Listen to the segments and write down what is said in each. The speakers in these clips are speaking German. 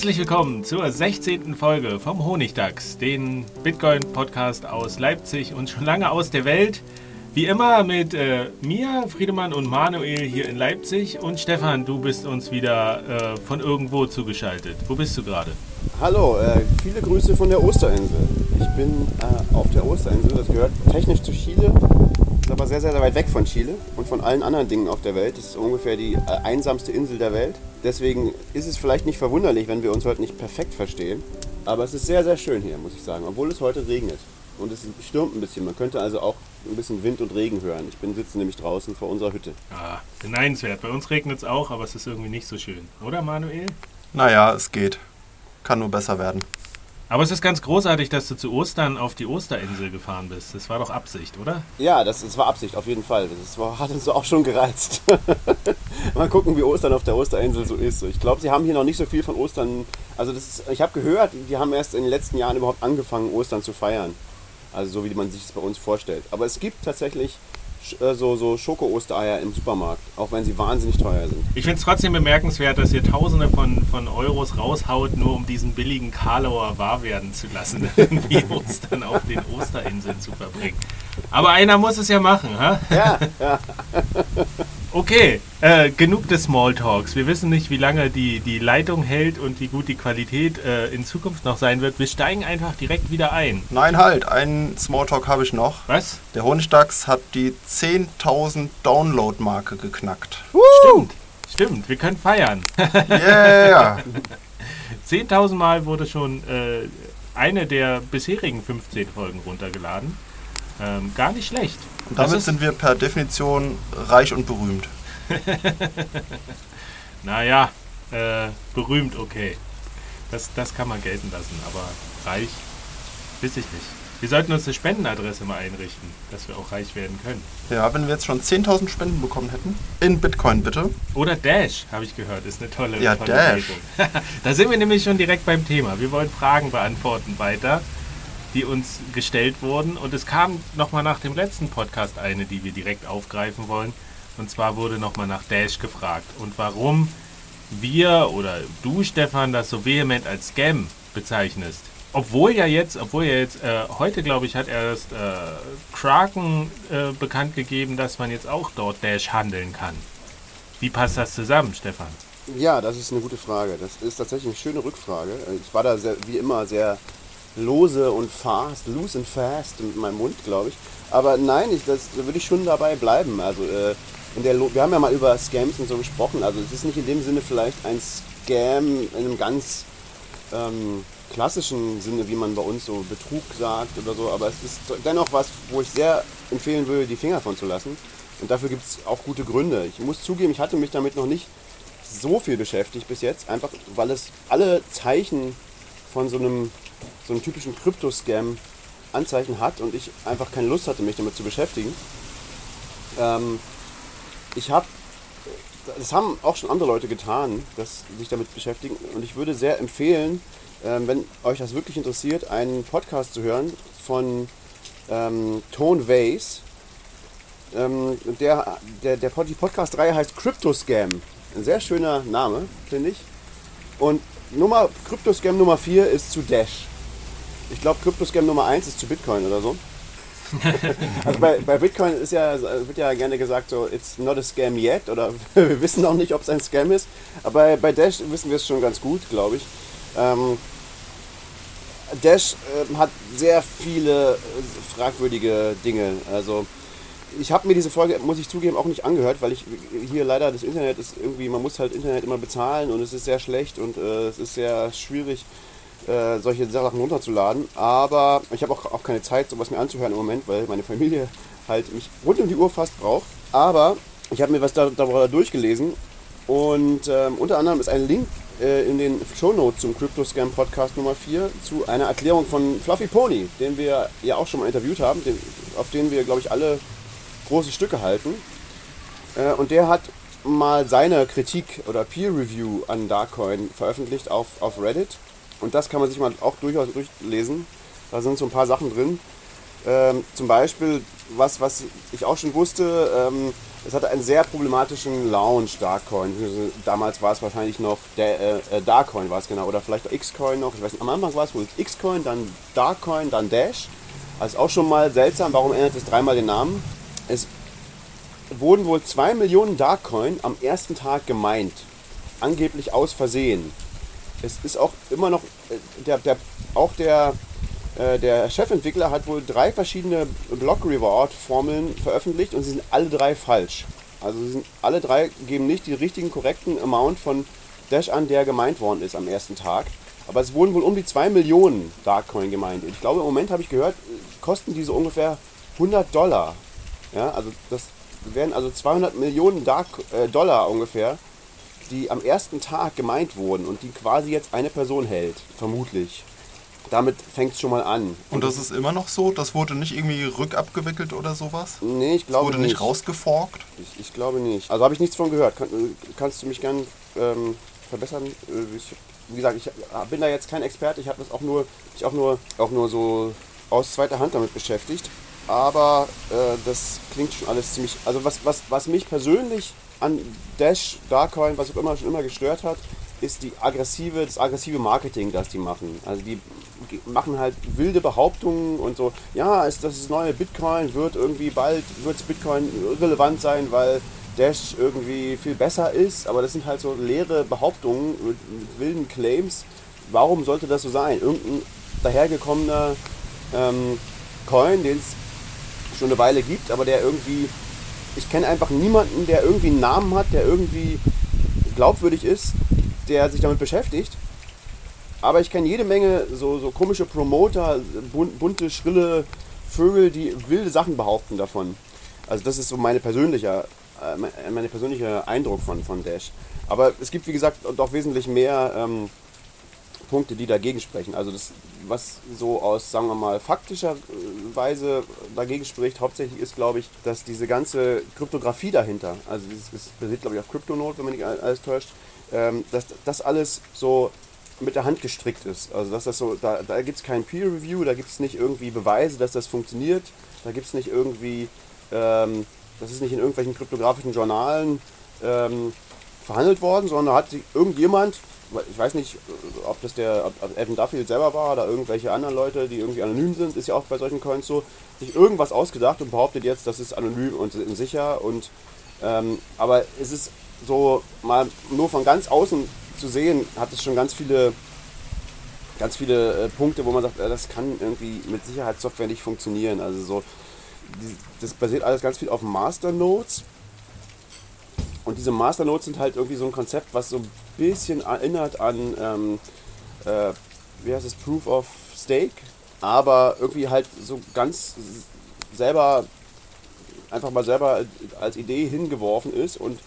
Herzlich willkommen zur 16. Folge vom Honigdachs, den Bitcoin-Podcast aus Leipzig und schon lange aus der Welt. Wie immer mit äh, mir, Friedemann und Manuel hier in Leipzig und Stefan, du bist uns wieder äh, von irgendwo zugeschaltet. Wo bist du gerade? Hallo, äh, viele Grüße von der Osterinsel. Ich bin äh, auf der Osterinsel, das gehört technisch zu Chile, ist aber sehr, sehr weit weg von Chile und von allen anderen Dingen auf der Welt. Das ist ungefähr die äh, einsamste Insel der Welt. Deswegen ist es vielleicht nicht verwunderlich, wenn wir uns heute nicht perfekt verstehen. Aber es ist sehr, sehr schön hier, muss ich sagen, obwohl es heute regnet. Und es stürmt ein bisschen. Man könnte also auch ein bisschen Wind und Regen hören. Ich bin sitze nämlich draußen vor unserer Hütte. Ah, beneidenswert. Bei uns regnet es auch, aber es ist irgendwie nicht so schön. Oder, Manuel? Naja, es geht. Kann nur besser werden. Aber es ist ganz großartig, dass du zu Ostern auf die Osterinsel gefahren bist. Das war doch Absicht, oder? Ja, das, das war Absicht, auf jeden Fall. Das war, hat uns auch schon gereizt. Mal gucken, wie Ostern auf der Osterinsel so ist. Ich glaube, sie haben hier noch nicht so viel von Ostern. Also, das ist, ich habe gehört, die haben erst in den letzten Jahren überhaupt angefangen, Ostern zu feiern. Also, so wie man sich es bei uns vorstellt. Aber es gibt tatsächlich so, so Schoko-Ostereier im Supermarkt, auch wenn sie wahnsinnig teuer sind. Ich finde es trotzdem bemerkenswert, dass ihr Tausende von, von Euros raushaut, nur um diesen billigen Karlauer wahr werden zu lassen, irgendwie Ostern auf den Osterinseln zu verbringen. Aber einer muss es ja machen, ha? Ja, ja. Okay, äh, genug des Smalltalks. Wir wissen nicht, wie lange die, die Leitung hält und wie gut die Qualität äh, in Zukunft noch sein wird. Wir steigen einfach direkt wieder ein. Nein, halt, einen Smalltalk habe ich noch. Was? Der Honigdachs hat die 10.000 Download-Marke geknackt. Stimmt, stimmt, wir können feiern. Yeah! 10.000 Mal wurde schon äh, eine der bisherigen 15 Folgen runtergeladen. Ähm, gar nicht schlecht. Und damit sind wir per Definition reich und berühmt. Naja, äh, berühmt, okay. Das, das kann man gelten lassen, aber reich, weiß ich nicht. Wir sollten uns eine Spendenadresse mal einrichten, dass wir auch reich werden können. Ja, wenn wir jetzt schon 10.000 Spenden bekommen hätten, in Bitcoin bitte. Oder Dash, habe ich gehört, ist eine tolle, Ja, tolle Dash. Da sind wir nämlich schon direkt beim Thema. Wir wollen Fragen beantworten weiter, die uns gestellt wurden. Und es kam nochmal nach dem letzten Podcast eine, die wir direkt aufgreifen wollen. Und zwar wurde nochmal nach Dash gefragt. Und warum wir oder du, Stefan, das so vehement als Scam bezeichnest. Obwohl ja jetzt, obwohl ja jetzt, äh, heute glaube ich, hat erst äh, Kraken äh, bekannt gegeben, dass man jetzt auch dort Dash handeln kann. Wie passt das zusammen, Stefan? Ja, das ist eine gute Frage. Das ist tatsächlich eine schöne Rückfrage. Ich war da sehr, wie immer sehr lose und fast, loose and fast mit meinem Mund, glaube ich. Aber nein, ich, das, da würde ich schon dabei bleiben. Also äh, in der Lo wir haben ja mal über Scams und so gesprochen. Also es ist nicht in dem Sinne vielleicht ein Scam in einem ganz ähm, klassischen Sinne, wie man bei uns so Betrug sagt oder so, aber es ist dennoch was, wo ich sehr empfehlen würde, die Finger von zu lassen. Und dafür gibt es auch gute Gründe. Ich muss zugeben, ich hatte mich damit noch nicht so viel beschäftigt bis jetzt, einfach weil es alle Zeichen von so einem, so einem typischen Krypto-Scam Anzeichen hat und ich einfach keine Lust hatte, mich damit zu beschäftigen. Ähm, ich habe, das haben auch schon andere Leute getan, dass sich damit beschäftigen und ich würde sehr empfehlen, ähm, wenn euch das wirklich interessiert, einen Podcast zu hören von ähm, Tone Vase. Ähm, der, der, der die Podcast-Reihe heißt Crypto Scam. Ein sehr schöner Name, finde ich. Und Nummer, Crypto Scam Nummer 4 ist zu Dash. Ich glaube, Crypto Scam Nummer 1 ist zu Bitcoin oder so. also bei, bei Bitcoin ist ja, wird ja gerne gesagt, so, it's not a scam yet oder wir wissen auch nicht, ob es ein Scam ist. Aber bei, bei Dash wissen wir es schon ganz gut, glaube ich. Ähm, Dash äh, hat sehr viele äh, fragwürdige Dinge. Also ich habe mir diese Folge, muss ich zugeben, auch nicht angehört, weil ich hier leider das Internet ist irgendwie, man muss halt Internet immer bezahlen und es ist sehr schlecht und äh, es ist sehr schwierig, äh, solche Sachen runterzuladen. Aber ich habe auch, auch keine Zeit, sowas mir anzuhören im Moment, weil meine Familie halt mich rund um die Uhr fast braucht. Aber ich habe mir was da, darüber durchgelesen und ähm, unter anderem ist ein Link äh, in den Show Notes zum Crypto Scam Podcast Nummer 4 zu einer Erklärung von Fluffy Pony, den wir ja auch schon mal interviewt haben, den, auf den wir, glaube ich, alle große Stücke halten. Äh, und der hat mal seine Kritik oder Peer Review an Darkcoin veröffentlicht auf, auf Reddit. Und das kann man sich mal auch durchaus durchlesen. Da sind so ein paar Sachen drin. Ähm, zum Beispiel, was, was ich auch schon wusste, ähm, es hatte einen sehr problematischen Launch, Darkcoin. Damals war es wahrscheinlich noch der, äh, äh Darkcoin war es genau, oder vielleicht Xcoin noch. Ich weiß nicht, am Anfang war es wohl Xcoin, dann Darkcoin, dann Dash. Also auch schon mal seltsam, warum ändert es dreimal den Namen? Es wurden wohl 2 Millionen Darkcoin am ersten Tag gemeint. Angeblich aus Versehen. Es ist auch immer noch, äh, der, der, auch der äh, der Chefentwickler hat wohl drei verschiedene Block Reward Formeln veröffentlicht und sie sind alle drei falsch. Also sind alle drei geben nicht die richtigen korrekten Amount von Dash an, der gemeint worden ist am ersten Tag. Aber es wurden wohl um die 2 Millionen Darkcoin gemeint. Ich glaube, im Moment habe ich gehört, kosten diese ungefähr 100 Dollar. Ja, also das werden also 200 Millionen Dark, äh, Dollar ungefähr, die am ersten Tag gemeint wurden und die quasi jetzt eine Person hält, vermutlich damit fängt es schon mal an. Und das ist immer noch so? Das wurde nicht irgendwie rückabgewickelt oder sowas? Nee, ich glaube nicht. wurde nicht rausgeforkt? Ich, ich, glaube nicht. Also habe ich nichts von gehört. Kann, äh, kannst du mich gern ähm, verbessern? Äh, ich, wie gesagt, ich bin da jetzt kein Experte. Ich habe das auch nur, ich auch nur, auch nur so aus zweiter Hand damit beschäftigt. Aber äh, das klingt schon alles ziemlich. Also was, was, was mich persönlich an Dash, Darkcoin, was auch immer schon immer gestört hat, ist die aggressive, das aggressive Marketing, das die machen. Also die machen halt wilde Behauptungen und so, ja, ist das neue Bitcoin wird irgendwie bald wird Bitcoin relevant sein, weil Dash irgendwie viel besser ist, aber das sind halt so leere Behauptungen mit, mit wilden Claims. Warum sollte das so sein? Irgendein dahergekommener ähm, Coin, den es schon eine Weile gibt, aber der irgendwie, ich kenne einfach niemanden, der irgendwie einen Namen hat, der irgendwie glaubwürdig ist, der sich damit beschäftigt. Aber ich kenne jede Menge so, so komische Promoter, bunte, schrille Vögel, die wilde Sachen behaupten davon. Also das ist so meine persönliche, äh, meine persönliche Eindruck von, von Dash. Aber es gibt wie gesagt doch wesentlich mehr ähm, Punkte, die dagegen sprechen. Also das, was so aus, sagen wir mal, faktischer äh, Weise dagegen spricht, hauptsächlich ist, glaube ich, dass diese ganze Kryptographie dahinter, also das basiert, glaube ich, auf Cryptonote, wenn man nicht alles täuscht, ähm, dass das alles so mit der Hand gestrickt ist. Also dass das so, da, da gibt es kein Peer Review, da gibt es nicht irgendwie Beweise, dass das funktioniert, da gibt es nicht irgendwie, ähm, das ist nicht in irgendwelchen kryptografischen Journalen ähm, verhandelt worden, sondern hat irgendjemand, ich weiß nicht, ob das der ob Evan Duffield selber war oder irgendwelche anderen Leute, die irgendwie anonym sind, ist ja auch bei solchen Coins so, sich irgendwas ausgedacht und behauptet jetzt, das ist anonym und sicher und ähm, aber es ist so mal nur von ganz außen zu sehen, hat es schon ganz viele, ganz viele äh, Punkte, wo man sagt, äh, das kann irgendwie mit Sicherheitssoftware nicht funktionieren. Also so, die, das basiert alles ganz viel auf Masternodes. Und diese Masternodes sind halt irgendwie so ein Konzept, was so ein bisschen erinnert an, ähm, äh, wie heißt es, Proof of Stake, aber irgendwie halt so ganz selber, einfach mal selber als Idee hingeworfen ist und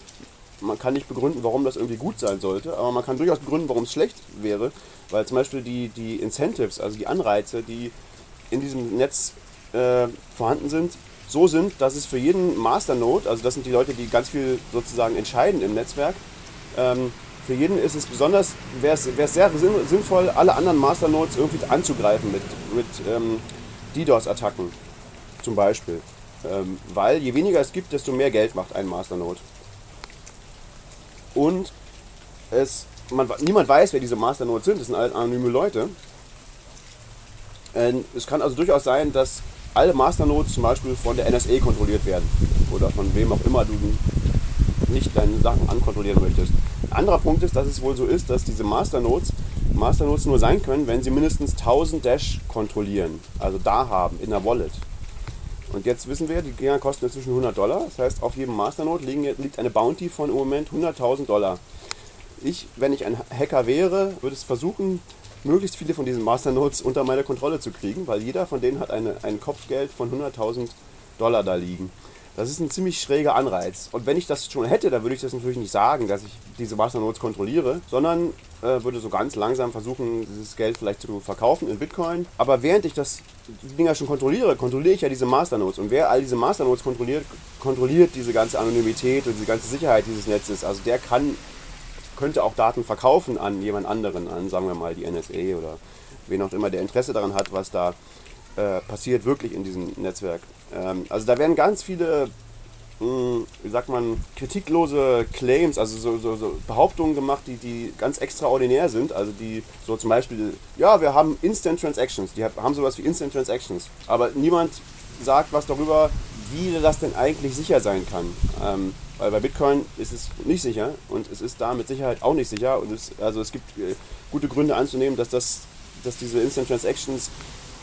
man kann nicht begründen, warum das irgendwie gut sein sollte, aber man kann durchaus begründen, warum es schlecht wäre, weil zum Beispiel die, die Incentives, also die Anreize, die in diesem Netz äh, vorhanden sind, so sind, dass es für jeden Masternode, also das sind die Leute, die ganz viel sozusagen entscheiden im Netzwerk, ähm, für jeden ist es besonders, wäre es sehr sinnvoll, alle anderen Masternodes irgendwie anzugreifen mit, mit ähm, DDoS-Attacken zum Beispiel. Ähm, weil je weniger es gibt, desto mehr Geld macht ein Masternode und es, man, niemand weiß, wer diese Masternodes sind. Das sind alle anonyme Leute. Und es kann also durchaus sein, dass alle Masternodes zum Beispiel von der NSA kontrolliert werden oder von wem auch immer du nicht deine Sachen ankontrollieren möchtest. Ein anderer Punkt ist, dass es wohl so ist, dass diese Masternodes Masternodes nur sein können, wenn sie mindestens 1000 Dash kontrollieren, also da haben in der Wallet. Und jetzt wissen wir, die Dinger kosten inzwischen 100 Dollar. Das heißt, auf jedem Masternode liegt eine Bounty von im Moment 100.000 Dollar. Ich, wenn ich ein Hacker wäre, würde es versuchen, möglichst viele von diesen Masternodes unter meine Kontrolle zu kriegen, weil jeder von denen hat eine, ein Kopfgeld von 100.000 Dollar da liegen. Das ist ein ziemlich schräger Anreiz. Und wenn ich das schon hätte, dann würde ich das natürlich nicht sagen, dass ich diese Masternodes kontrolliere, sondern äh, würde so ganz langsam versuchen, dieses Geld vielleicht zu verkaufen in Bitcoin. Aber während ich das, die Dinger schon kontrolliere, kontrolliere ich ja diese Masternodes. Und wer all diese Masternodes kontrolliert, kontrolliert diese ganze Anonymität und diese ganze Sicherheit dieses Netzes. Also der kann, könnte auch Daten verkaufen an jemand anderen, an sagen wir mal die NSA oder wen auch immer, der Interesse daran hat, was da äh, passiert wirklich in diesem Netzwerk. Ähm, also da werden ganz viele, mh, hm, wie sagt man, kritiklose Claims, also so, so, so, Behauptungen gemacht, die, die ganz extraordinär sind. Also die so zum Beispiel, ja, wir haben Instant Transactions, die haben sowas wie Instant Transactions. Aber niemand sagt was darüber, wie das denn eigentlich sicher sein kann. Ähm, weil bei Bitcoin ist es nicht sicher und es ist da mit Sicherheit auch nicht sicher. Und es, also es gibt äh, gute Gründe anzunehmen, dass, das, dass diese Instant Transactions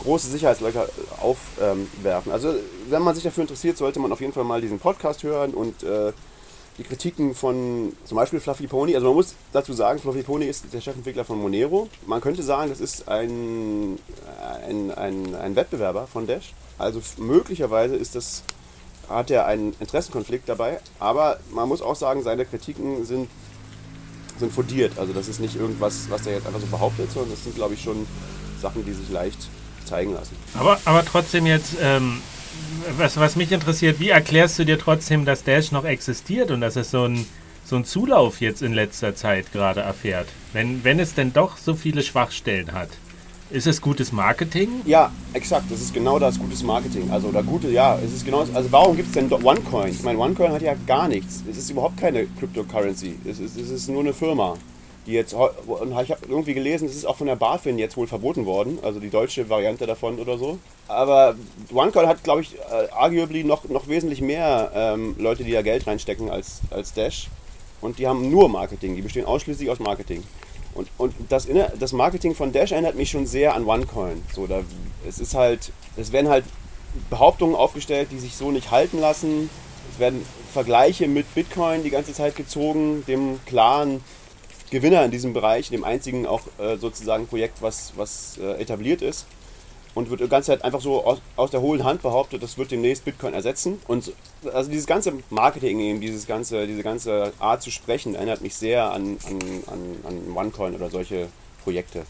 große Sicherheitslöcher aufwerfen. also wenn man sich dafür interessiert, sollte man auf jeden Fall mal diesen Podcast hören und äh, die Kritiken von zum Beispiel Fluffy Pony. Also man muss dazu sagen, Fluffy Pony ist der Chefentwickler von Monero. Man könnte sagen, das ist ein, ein, ein, ein Wettbewerber von Dash. Also möglicherweise ist das, hat er einen Interessenkonflikt dabei. Aber man muss auch sagen, seine Kritiken sind, sind fundiert. Also das ist nicht irgendwas, was er jetzt einfach so behauptet, sondern das sind, glaube ich, schon Sachen, die sich leicht zeigen lassen. Aber, aber trotzdem jetzt, ähm, was, was mich interessiert, wie erklärst du dir trotzdem, dass Dash noch existiert und dass es so ein so ein Zulauf jetzt in letzter Zeit gerade erfährt, wenn, wenn es denn doch so viele Schwachstellen hat. Ist es gutes Marketing? Ja, exakt. Das ist genau das gutes Marketing. Also oder gute, ja, es ist genau. Also warum gibt es denn OneCoin? Ich meine, OneCoin hat ja gar nichts. Es ist überhaupt keine Cryptocurrency. Es ist, es ist nur eine Firma die jetzt, und ich habe irgendwie gelesen, es ist auch von der BaFin jetzt wohl verboten worden, also die deutsche Variante davon oder so. Aber OneCall hat, glaube ich, äh, arguably noch, noch wesentlich mehr ähm, Leute, die da Geld reinstecken als, als Dash. Und die haben nur Marketing, die bestehen ausschließlich aus Marketing. Und, und das, das Marketing von Dash erinnert mich schon sehr an OneCoin. So, da, es ist halt, es werden halt Behauptungen aufgestellt, die sich so nicht halten lassen. Es werden Vergleiche mit Bitcoin die ganze Zeit gezogen, dem klaren Gewinner in diesem Bereich, dem einzigen auch äh, sozusagen Projekt, was, was äh, etabliert ist. Und wird die ganze Zeit einfach so aus, aus, der hohlen Hand behauptet, das wird demnächst Bitcoin ersetzen. Und also dieses ganze Marketing, eben dieses ganze, diese ganze Art zu sprechen, erinnert mich sehr an, an, an, an OneCoin oder solche Projekte.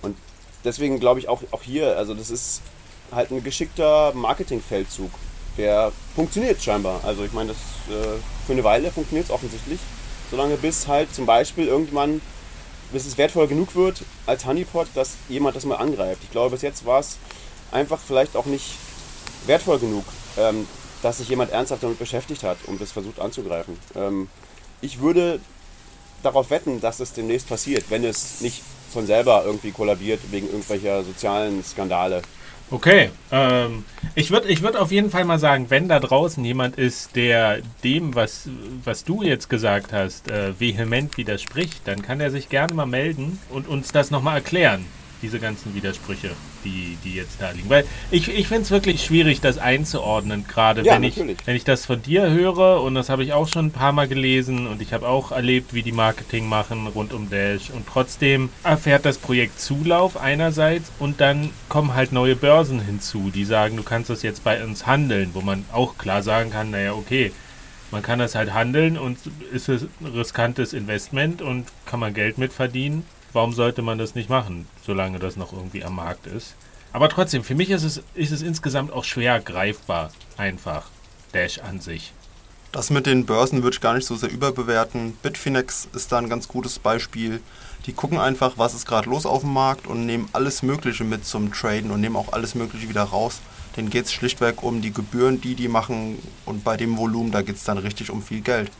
Und deswegen glaube ich auch, auch hier, also das ist halt ein geschickter Marketingfeldzug, der funktioniert scheinbar. Also ich meine, das äh, für eine Weile funktioniert es offensichtlich solange bis halt zum Beispiel irgendwann, bis es wertvoll genug wird als Honeypot, dass jemand das mal angreift. Ich glaube, bis jetzt war es einfach vielleicht auch nicht wertvoll genug, ähm, dass sich jemand ernsthaft damit beschäftigt hat und das versucht anzugreifen. Ähm, ich würde darauf wetten, dass es demnächst passiert, wenn es nicht von selber irgendwie kollabiert wegen irgendwelcher sozialen Skandale. Okay, ähm, ich würde ich würd auf jeden Fall mal sagen, wenn da draußen jemand ist, der dem, was, was du jetzt gesagt hast, äh, vehement widerspricht, dann kann er sich gerne mal melden und uns das nochmal erklären diese ganzen Widersprüche, die, die jetzt da liegen. Weil ich, ich finde es wirklich schwierig, das einzuordnen, gerade ja, wenn, ich, wenn ich das von dir höre. Und das habe ich auch schon ein paar Mal gelesen. Und ich habe auch erlebt, wie die Marketing machen rund um Dash. Und trotzdem erfährt das Projekt Zulauf einerseits. Und dann kommen halt neue Börsen hinzu, die sagen, du kannst das jetzt bei uns handeln, wo man auch klar sagen kann, naja, okay, man kann das halt handeln. Und ist es ein riskantes Investment und kann man Geld mit verdienen warum sollte man das nicht machen, solange das noch irgendwie am Markt ist? Aber trotzdem, für mich ist es, ist es insgesamt auch schwer greifbar, einfach. Dash an sich. Das mit den Börsen würde ich gar nicht so sehr überbewerten. Bitfinex ist da ein ganz gutes Beispiel. Die gucken einfach, was ist gerade los auf dem Markt und nehmen alles Mögliche mit zum Traden und nehmen auch alles Mögliche wieder raus. Denen geht es schlichtweg um die Gebühren, die die machen und bei dem Volumen, da geht es dann richtig um viel Geld.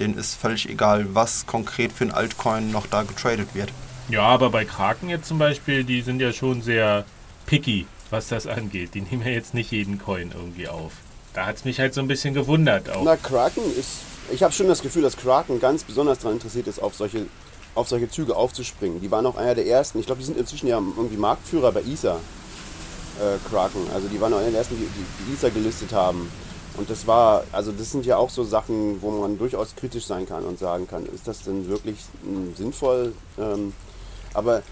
Denen ist völlig egal, was konkret für ein Altcoin noch da getradet wird. Ja, aber bei Kraken jetzt zum Beispiel, die sind ja schon sehr picky, was das angeht. Die nehmen ja jetzt nicht jeden Coin irgendwie auf. Da hat es mich halt so ein bisschen gewundert auch. Na, Kraken ist. Ich habe schon das Gefühl, dass Kraken ganz besonders daran interessiert ist, auf solche, auf solche Züge aufzuspringen. Die waren auch einer der ersten. Ich glaube, die sind inzwischen ja irgendwie Marktführer bei Ether. Äh, Kraken. Also die waren auch einer der ersten, die, die, die Ether gelistet haben. Und das war, also das sind ja auch so Sachen, wo man durchaus kritisch sein kann und sagen kann, ist das denn wirklich mh, sinnvoll? Ähm, aber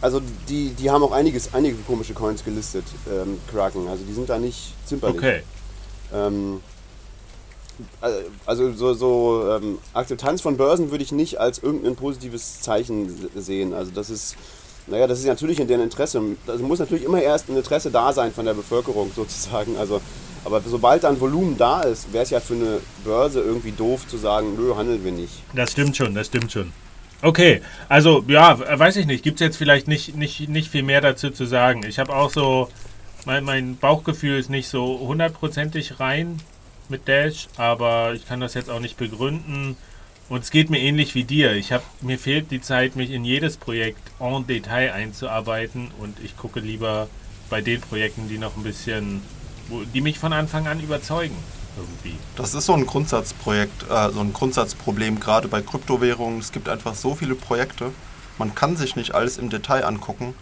also die, die haben auch einiges, einige komische Coins gelistet, ähm, Kraken. Also die sind da nicht zimperlich. Okay. Ähm, äh, also so, so ähm, Akzeptanz von Börsen würde ich nicht als irgendein positives Zeichen se- sehen. Also das ist, naja, das ist natürlich in deren Interesse. Also muss natürlich immer erst ein Interesse da sein von der Bevölkerung sozusagen. Also, aber sobald dann Volumen da ist, wäre es ja für eine Börse irgendwie doof zu sagen, nö, handeln wir nicht. Das stimmt schon, das stimmt schon. Okay, also ja, weiß ich nicht. Gibt es jetzt vielleicht nicht, nicht, nicht viel mehr dazu zu sagen. Ich habe auch so, mein, mein Bauchgefühl ist nicht so hundertprozentig rein mit Dash, aber ich kann das jetzt auch nicht begründen. Und es geht mir ähnlich wie dir. Ich hab, mir fehlt die Zeit, mich in jedes Projekt en Detail einzuarbeiten und ich gucke lieber bei den Projekten, die noch ein bisschen, die mich von Anfang an überzeugen. Irgendwie. Das ist so ein Grundsatzprojekt, äh, so ein Grundsatzproblem, gerade bei Kryptowährungen. Es gibt einfach so viele Projekte, man kann sich nicht alles im Detail angucken.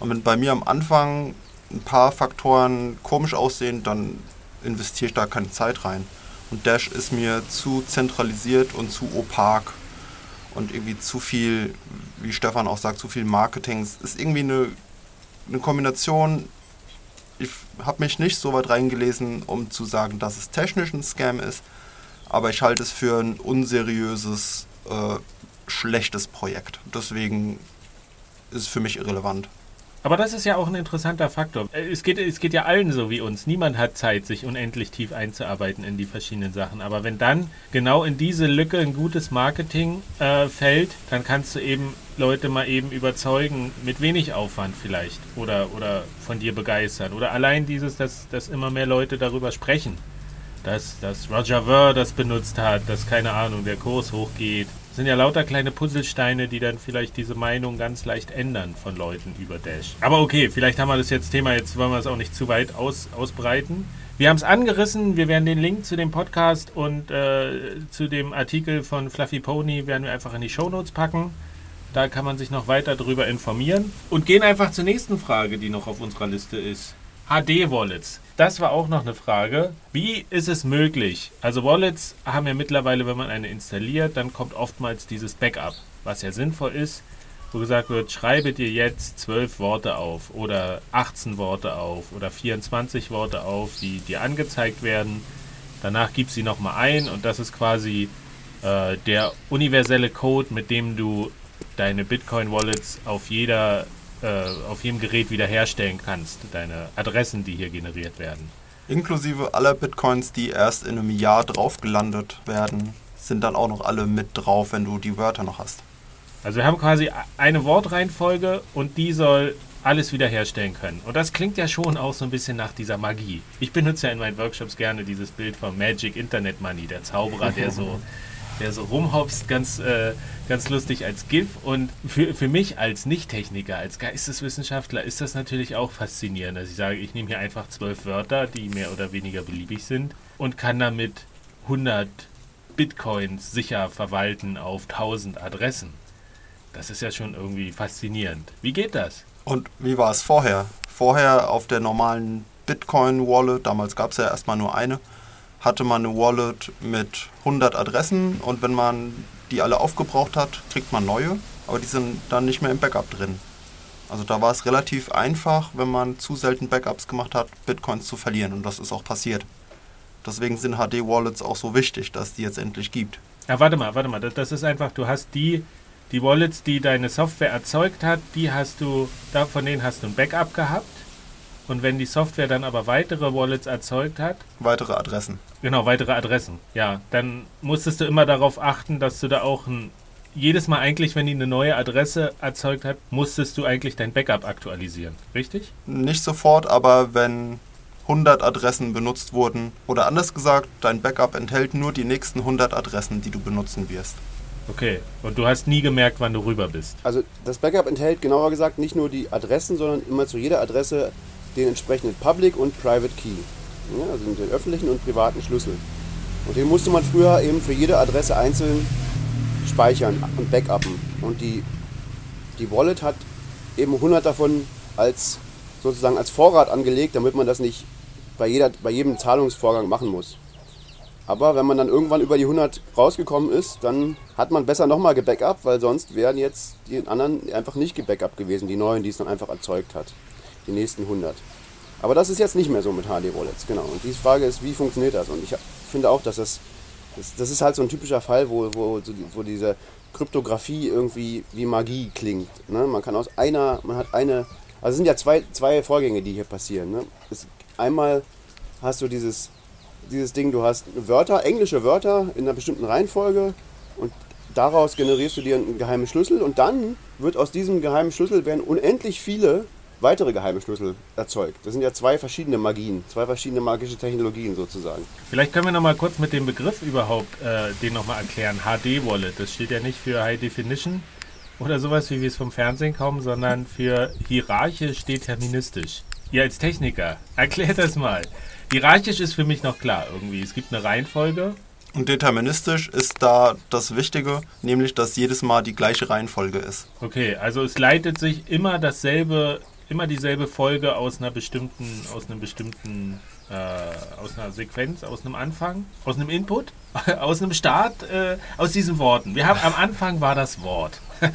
Und wenn bei mir am Anfang ein paar Faktoren komisch aussehen, dann investiere ich da keine Zeit rein. Und Dash ist mir zu zentralisiert und zu opak und irgendwie zu viel, wie Stefan auch sagt, zu viel Marketing. Es ist irgendwie eine, eine Kombination, ich habe mich nicht so weit reingelesen, um zu sagen, dass es technisch ein Scam ist, aber ich halte es für ein unseriöses, äh, schlechtes Projekt. Deswegen ist es für mich irrelevant. Aber das ist ja auch ein interessanter Faktor. Äh, Es geht, es geht ja allen so wie uns. Niemand hat Zeit, sich unendlich tief einzuarbeiten in die verschiedenen Sachen. Aber wenn dann genau in diese Lücke ein gutes Marketing äh, fällt, dann kannst du eben Leute mal eben überzeugen, mit wenig Aufwand vielleicht. Oder, oder von dir begeistern. Oder allein dieses, dass, dass immer mehr Leute darüber sprechen. Dass, dass Roger Ver das benutzt hat, dass, keine Ahnung, der Kurs hochgeht. Das sind ja lauter kleine Puzzlesteine, die dann vielleicht diese Meinung ganz leicht ändern von Leuten über Dash. Aber okay, vielleicht haben wir das jetzt Thema, jetzt wollen wir es auch nicht zu weit aus, ausbreiten. Wir haben es angerissen, wir werden den Link zu dem Podcast und äh, zu dem Artikel von Fluffy Pony werden wir einfach in die Shownotes packen. Da kann man sich noch weiter darüber informieren. Und gehen einfach zur nächsten Frage, die noch auf unserer Liste ist. HD-Wallets. Das war auch noch eine Frage. Wie ist es möglich? Also Wallets haben ja mittlerweile, wenn man eine installiert, dann kommt oftmals dieses Backup, was ja sinnvoll ist, wo gesagt wird, schreibe dir jetzt 12 Worte auf oder 18 Worte auf oder 24 Worte auf, die dir angezeigt werden. Danach gib sie nochmal ein und das ist quasi äh, der universelle Code, mit dem du deine Bitcoin-Wallets auf jeder äh, auf jedem Gerät wiederherstellen kannst, deine Adressen, die hier generiert werden. Inklusive aller Bitcoins, die erst in einem Jahr drauf gelandet werden, sind dann auch noch alle mit drauf, wenn du die Wörter noch hast. Also wir haben quasi eine Wortreihenfolge und die soll alles wiederherstellen können. Und das klingt ja schon auch so ein bisschen nach dieser Magie. Ich benutze ja in meinen Workshops gerne dieses Bild von Magic Internet Money, der Zauberer, der so, der so rumhopst, ganz, äh, ganz lustig als GIF. Und für, für mich als Nicht-Techniker, als Geisteswissenschaftler ist das natürlich auch faszinierend, dass ich sage, ich nehme hier einfach zwölf Wörter, die mehr oder weniger beliebig sind und kann damit 100 Bitcoins sicher verwalten auf 1000 Adressen. Das ist ja schon irgendwie faszinierend. Wie geht das? Und wie war es vorher? Vorher auf der normalen Bitcoin-Wallet, damals gab es ja erstmal nur eine, hatte man eine Wallet mit 100 Adressen und wenn man die alle aufgebraucht hat, kriegt man neue, aber die sind dann nicht mehr im Backup drin. Also da war es relativ einfach, wenn man zu selten Backups gemacht hat, Bitcoins zu verlieren und das ist auch passiert. Deswegen sind HD-Wallets auch so wichtig, dass die jetzt endlich gibt. Ja, warte mal, warte mal. Das, ist einfach, du hast die, die Wallets, die deine Software erzeugt hat, die hast du, von denen hast du ein Backup gehabt. Und wenn die Software dann aber weitere Wallets erzeugt hat, Weitere Adressen. genau, weitere Adressen, ja, dann musstest du immer darauf achten, dass du da auch ein, jedes Mal eigentlich, wenn die eine neue Adresse erzeugt hat, musstest du eigentlich dein Backup aktualisieren, richtig? Nicht sofort, aber wenn 100 Adressen benutzt wurden, oder anders gesagt, dein Backup enthält nur die nächsten 100 Adressen, die du benutzen wirst. Okay, und du hast nie gemerkt, wann du rüber bist. Also das Backup enthält genauer gesagt nicht nur die Adressen, sondern immer zu jeder Adresse den entsprechenden Public und Private Key. Ja, also den öffentlichen und privaten Schlüssel. Und den musste man früher eben für jede Adresse einzeln speichern und backuppen. Und die, die Wallet hat eben 100 davon als sozusagen als Vorrat angelegt, damit man das nicht bei, jeder, bei jedem Zahlungsvorgang machen muss. Aber wenn man dann irgendwann über die 100 rausgekommen ist, dann hat man besser nochmal gebackupt, weil sonst wären jetzt die anderen einfach nicht gebackupt gewesen, die neuen, die es dann einfach erzeugt hat. Die nächsten 100. Aber das ist jetzt nicht mehr so mit HD-Wallets, genau. Und die Frage ist, wie funktioniert das? Und ich finde auch, dass das, das, das ist halt so ein typischer Fall, wo, wo, wo diese Kryptographie irgendwie wie Magie klingt. Ne? Man kann aus einer, man hat eine, also es sind ja zwei, zwei Vorgänge, die hier passieren. Ne? Es, einmal hast du dieses, dieses Ding, du hast Wörter, englische Wörter in einer bestimmten Reihenfolge und daraus generierst du dir einen geheimen Schlüssel und dann wird aus diesem geheimen Schlüssel werden unendlich viele weitere geheime Schlüssel erzeugt. Das sind ja zwei verschiedene Magien, zwei verschiedene magische Technologien sozusagen. Vielleicht können wir noch mal kurz mit dem Begriff überhaupt äh, den noch mal erklären. HD-Wallet, das steht ja nicht für High Definition oder sowas, wie wir es vom Fernsehen kommen, sondern für hierarchisch deterministisch. Ihr als Techniker, erklärt das mal. Hierarchisch ist für mich noch klar irgendwie. Es gibt eine Reihenfolge. Und deterministisch ist da das Wichtige, nämlich dass jedes Mal die gleiche Reihenfolge ist. Okay, also es leitet sich immer dasselbe, immer dieselbe Folge aus einer bestimmten, aus einem bestimmten, äh, aus einer Sequenz, aus einem Anfang, aus einem Input, aus einem Start, äh, aus diesen Worten. Wir haben am Anfang war das Wort.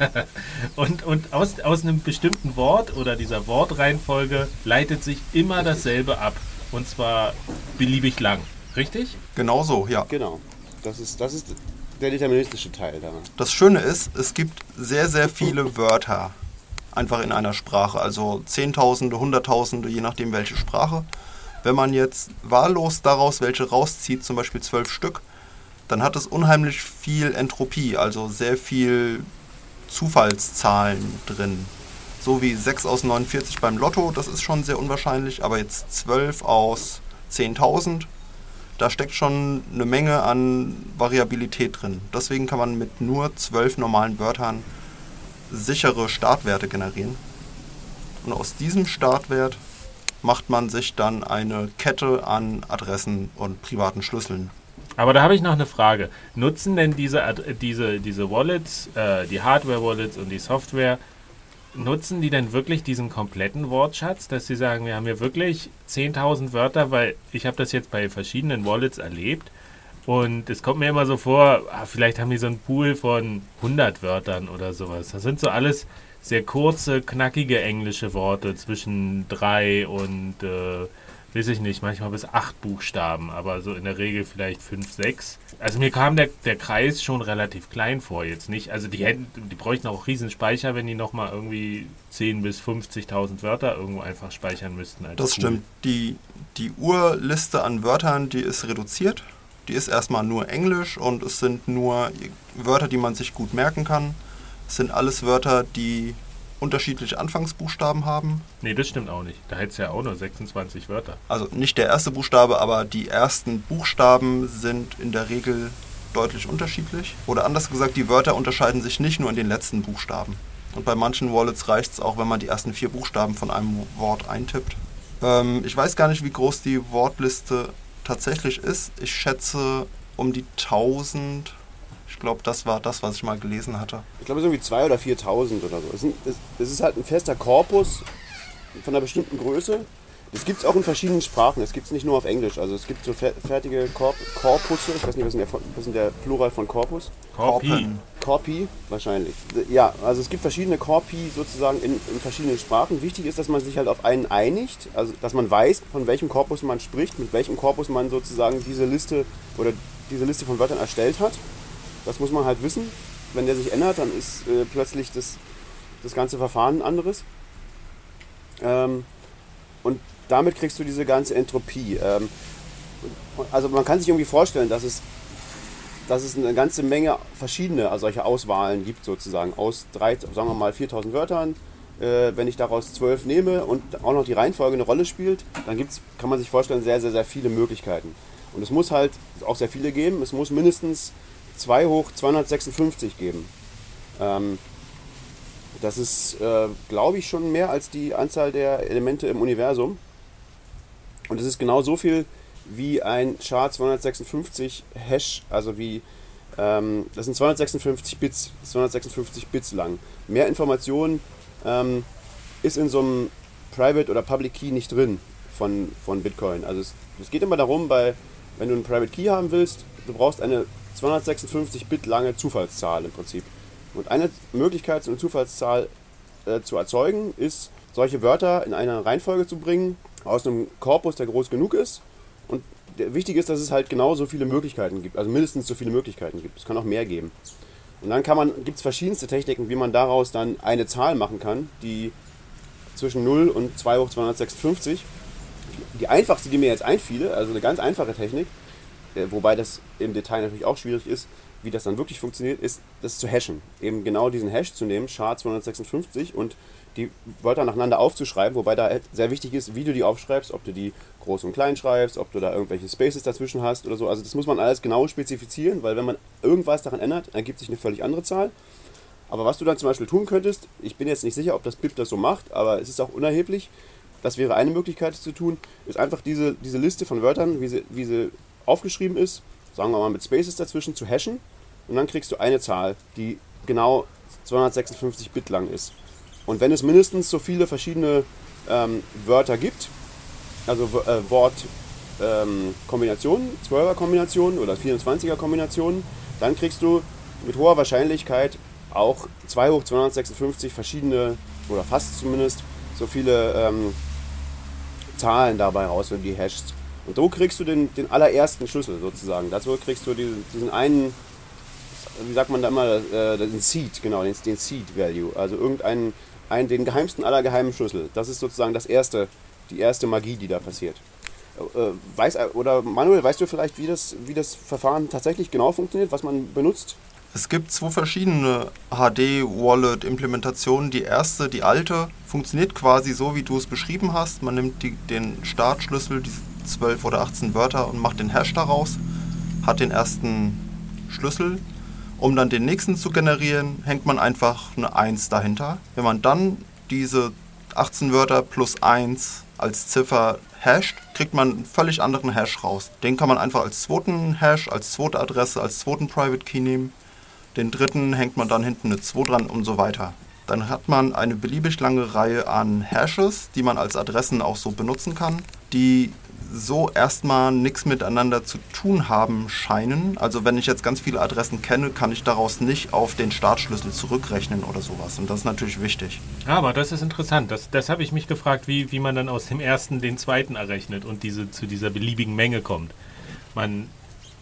und und aus, aus einem bestimmten Wort oder dieser Wortreihenfolge leitet sich immer dasselbe ab. Und zwar beliebig lang. Richtig? Genau so, ja. Genau. Das ist, das ist der deterministische Teil daran. Das Schöne ist, es gibt sehr, sehr viele Wörter einfach in einer Sprache. Also Zehntausende, Hunderttausende, je nachdem welche Sprache. Wenn man jetzt wahllos daraus welche rauszieht, zum Beispiel zwölf Stück, dann hat es unheimlich viel Entropie, also sehr viel Zufallszahlen drin. So wie 6 aus 49 beim Lotto, das ist schon sehr unwahrscheinlich, aber jetzt 12 aus 10.000, da steckt schon eine Menge an Variabilität drin. Deswegen kann man mit nur 12 normalen Wörtern sichere Startwerte generieren. Und aus diesem Startwert macht man sich dann eine Kette an Adressen und privaten Schlüsseln. Aber da habe ich noch eine Frage. Nutzen denn diese, diese, diese Wallets, äh, die Hardware-Wallets und die Software, nutzen die denn wirklich diesen kompletten Wortschatz, dass sie sagen, wir haben hier wirklich 10.000 Wörter, weil ich habe das jetzt bei verschiedenen Wallets erlebt und es kommt mir immer so vor, ah, vielleicht haben die so einen Pool von 100 Wörtern oder sowas. Das sind so alles sehr kurze, knackige englische Worte zwischen drei und äh, weiß ich nicht, manchmal bis acht Buchstaben, aber so in der Regel vielleicht fünf, sechs. Also mir kam der, der Kreis schon relativ klein vor jetzt nicht. Also die hätten, die bräuchten auch riesen Speicher, wenn die nochmal irgendwie 10.000 bis 50.000 Wörter irgendwo einfach speichern müssten. das Pool. stimmt. Die, die Urliste an Wörtern, die ist reduziert. Die ist erstmal nur Englisch und es sind nur Wörter, die man sich gut merken kann. Es sind alles Wörter, die unterschiedliche Anfangsbuchstaben haben. Nee, das stimmt auch nicht. Da hätte es ja auch nur 26 Wörter. Also nicht der erste Buchstabe, aber die ersten Buchstaben sind in der Regel deutlich unterschiedlich. Oder anders gesagt, die Wörter unterscheiden sich nicht nur in den letzten Buchstaben. Und bei manchen Wallets reicht es auch, wenn man die ersten vier Buchstaben von einem Wort eintippt. Ähm, ich weiß gar nicht, wie groß die Wortliste tatsächlich ist. Ich schätze um die 1000 ich glaube, das war das, was ich mal gelesen hatte. Ich glaube, es sind irgendwie 2.000 oder 4.000 oder so. Es, ist halt ein fester Korpus von einer bestimmten Größe. Das gibt es auch in verschiedenen Sprachen. Es gibt es nicht nur auf Englisch. Also es gibt so fertige Korp Korpusse. Ich weiß nicht, was ist, der, was ist der Plural von Korpus? Korpi. Korpi, wahrscheinlich. Ja, also es gibt verschiedene Korpi sozusagen in, in, verschiedenen Sprachen. Wichtig ist, dass man sich halt auf einen einigt. Also dass man weiß, von welchem Korpus man spricht, mit welchem Korpus man sozusagen diese Liste oder diese Liste von Wörtern erstellt hat. Das muss man halt wissen. Wenn der sich ändert, dann ist äh, plötzlich das, das ganze Verfahren ein anderes. Ähm, und damit kriegst du diese ganze Entropie. Ähm, also man kann sich irgendwie vorstellen, dass es, dass es eine ganze Menge verschiedene also solche Auswahlen gibt, sozusagen. Aus drei, sagen wir mal 4000 Wörtern. Äh, wenn ich daraus zwölf nehme und auch noch die Reihenfolge eine Rolle spielt, dann gibt's, kann man sich vorstellen, sehr, sehr, sehr viele Möglichkeiten. Und es muss halt auch sehr viele geben. Es muss mindestens 2 hoch 256 geben. Ähm, das ist, äh, glaube ich, schon mehr als die Anzahl der Elemente im Universum. Und es ist genau so viel wie ein SHA-256 Hash, also wie, ähm, das sind 256 Bits, 256 Bits lang. Mehr Informationen ähm, ist in so einem Private oder Public Key nicht drin von, von Bitcoin. Also es, es geht immer darum, bei, wenn du einen Private Key haben willst, du brauchst eine 256 Bit lange Zufallszahl im Prinzip. Und eine Möglichkeit, so eine Zufallszahl äh, zu erzeugen, ist, solche Wörter in eine Reihenfolge zu bringen, aus einem Korpus, der groß genug ist. Und wichtig ist, dass es halt genau so viele Möglichkeiten gibt, also mindestens so viele Möglichkeiten gibt. Es kann auch mehr geben. Und dann kann man, gibt es verschiedenste Techniken, wie man daraus dann eine Zahl machen kann, die zwischen 0 und 2 hoch 256. Die einfachste, die mir jetzt einfiele, also eine ganz einfache Technik, äh, wobei das im Detail natürlich auch schwierig ist, wie das dann wirklich funktioniert, ist, das zu hashen. Eben genau diesen Hash zu nehmen, SHA-256 und die Wörter nacheinander aufzuschreiben, wobei da sehr wichtig ist, wie du die aufschreibst, ob du die groß und klein schreibst, ob du da irgendwelche Spaces dazwischen hast oder so. Also das muss man alles genau spezifizieren, weil wenn man irgendwas daran ändert, ergibt sich eine völlig andere Zahl. Aber was du dann zum Beispiel tun könntest, ich bin jetzt nicht sicher, ob das BIP das so macht, aber es ist auch unerheblich. Das wäre eine Möglichkeit, zu tun, ist einfach diese, diese Liste von Wörtern, wie sie, wie sie aufgeschrieben ist, sagen wir mal mit Spaces dazwischen, zu hashen. Und dann kriegst du eine Zahl, die genau 256 Bit lang ist. Und wenn es mindestens so viele verschiedene ähm, Wörter gibt, also äh, Wortkombinationen, ähm, 12er Kombinationen oder 24er Kombinationen, dann kriegst du mit hoher Wahrscheinlichkeit auch 2 hoch 256 verschiedene, oder fast zumindest, so viele ähm, Zahlen dabei raus, wenn du die hashst. Und so kriegst du den, den allerersten Schlüssel sozusagen. Dazu kriegst du diesen, diesen einen, wie sagt man da immer, äh, den Seed, genau, den, den Seed Value. Also irgendeinen, einen, den geheimsten aller geheimen Schlüssel. Das ist sozusagen das erste, die erste Magie, die da passiert. Äh, weiß, oder Manuel, weißt du vielleicht, wie das, wie das Verfahren tatsächlich genau funktioniert, was man benutzt? Es gibt zwei verschiedene HD-Wallet-Implementationen. Die erste, die alte, funktioniert quasi so, wie du es beschrieben hast. Man nimmt die, den Startschlüssel, diese 12 oder 18 Wörter und macht den Hash daraus, hat den ersten Schlüssel. Um dann den nächsten zu generieren, hängt man einfach eine 1 dahinter. Wenn man dann diese 18 Wörter plus 1 als Ziffer hasht, kriegt man einen völlig anderen Hash raus. Den kann man einfach als zweiten Hash, als zweite Adresse, als zweiten Private Key nehmen. Den dritten hängt man dann hinten eine 2 dran und so weiter. Dann hat man eine beliebig lange Reihe an Hashes, die man als Adressen auch so benutzen kann, die so erstmal nichts miteinander zu tun haben scheinen. Also wenn ich jetzt ganz viele Adressen kenne, kann ich daraus nicht auf den Startschlüssel zurückrechnen oder sowas. Und das ist natürlich wichtig. Aber das ist interessant. Das, das habe ich mich gefragt, wie, wie man dann aus dem ersten den zweiten errechnet und diese, zu dieser beliebigen Menge kommt. Man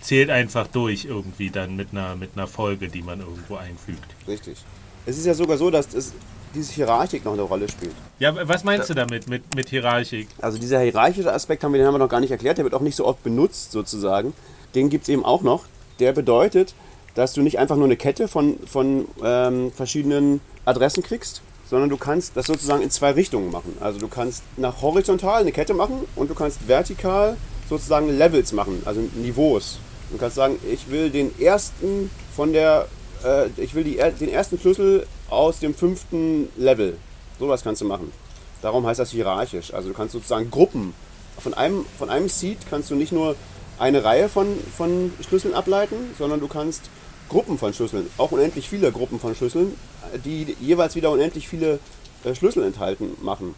zählt einfach durch irgendwie dann mit einer, mit einer Folge, die man irgendwo einfügt. Richtig. Es ist ja sogar so, dass es diese Hierarchik noch eine Rolle spielt. Ja, was meinst du damit mit, mit Hierarchik? Also dieser hierarchische Aspekt haben wir, den haben wir noch gar nicht erklärt, der wird auch nicht so oft benutzt sozusagen. Den gibt es eben auch noch. Der bedeutet, dass du nicht einfach nur eine Kette von, von ähm, verschiedenen Adressen kriegst, sondern du kannst das sozusagen in zwei Richtungen machen. Also du kannst nach horizontal eine Kette machen und du kannst vertikal sozusagen Levels machen, also Niveaus. Du kannst sagen, ich will den ersten von der, äh, ich will die, den ersten Schlüssel aus dem fünften Level. Sowas kannst du machen. Darum heißt das hierarchisch. Also du kannst sozusagen Gruppen. Von einem, von einem Seed kannst du nicht nur eine Reihe von, von Schlüsseln ableiten, sondern du kannst Gruppen von Schlüsseln, auch unendlich viele Gruppen von Schlüsseln, die jeweils wieder unendlich viele äh, Schlüssel enthalten, machen.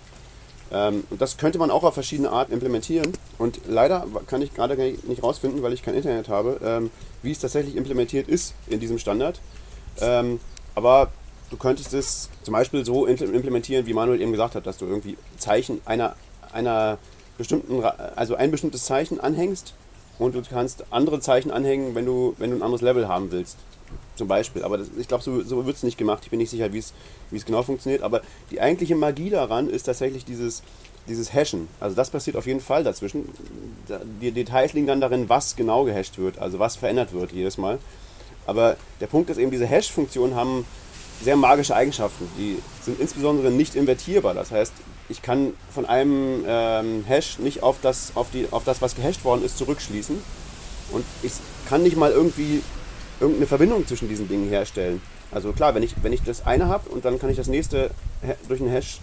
Ähm, und das könnte man auch auf verschiedene Arten implementieren. Und leider kann ich gerade nicht rausfinden, weil ich kein Internet habe, ähm, wie es tatsächlich implementiert ist in diesem Standard. Ähm, aber du könntest es zum Beispiel so implementieren, wie Manuel eben gesagt hat, dass du irgendwie Zeichen einer, einer bestimmten, also ein bestimmtes Zeichen anhängst und du kannst andere Zeichen anhängen, wenn du, wenn du ein anderes Level haben willst. Zum Beispiel. Aber das, ich glaube, so, so wird es nicht gemacht. Ich bin nicht sicher, wie es genau funktioniert. Aber die eigentliche Magie daran ist tatsächlich dieses, dieses Hashen. Also das passiert auf jeden Fall dazwischen. Die Details liegen dann darin, was genau gehasht wird, also was verändert wird jedes Mal. Aber der Punkt ist eben, diese Hash-Funktionen haben sehr magische Eigenschaften. Die sind insbesondere nicht invertierbar. Das heißt, ich kann von einem ähm, Hash nicht auf das, auf, die, auf das, was gehasht worden ist, zurückschließen. Und ich kann nicht mal irgendwie irgendeine Verbindung zwischen diesen Dingen herstellen. Also klar, wenn ich, wenn ich das eine habe und dann kann ich das nächste durch einen Hash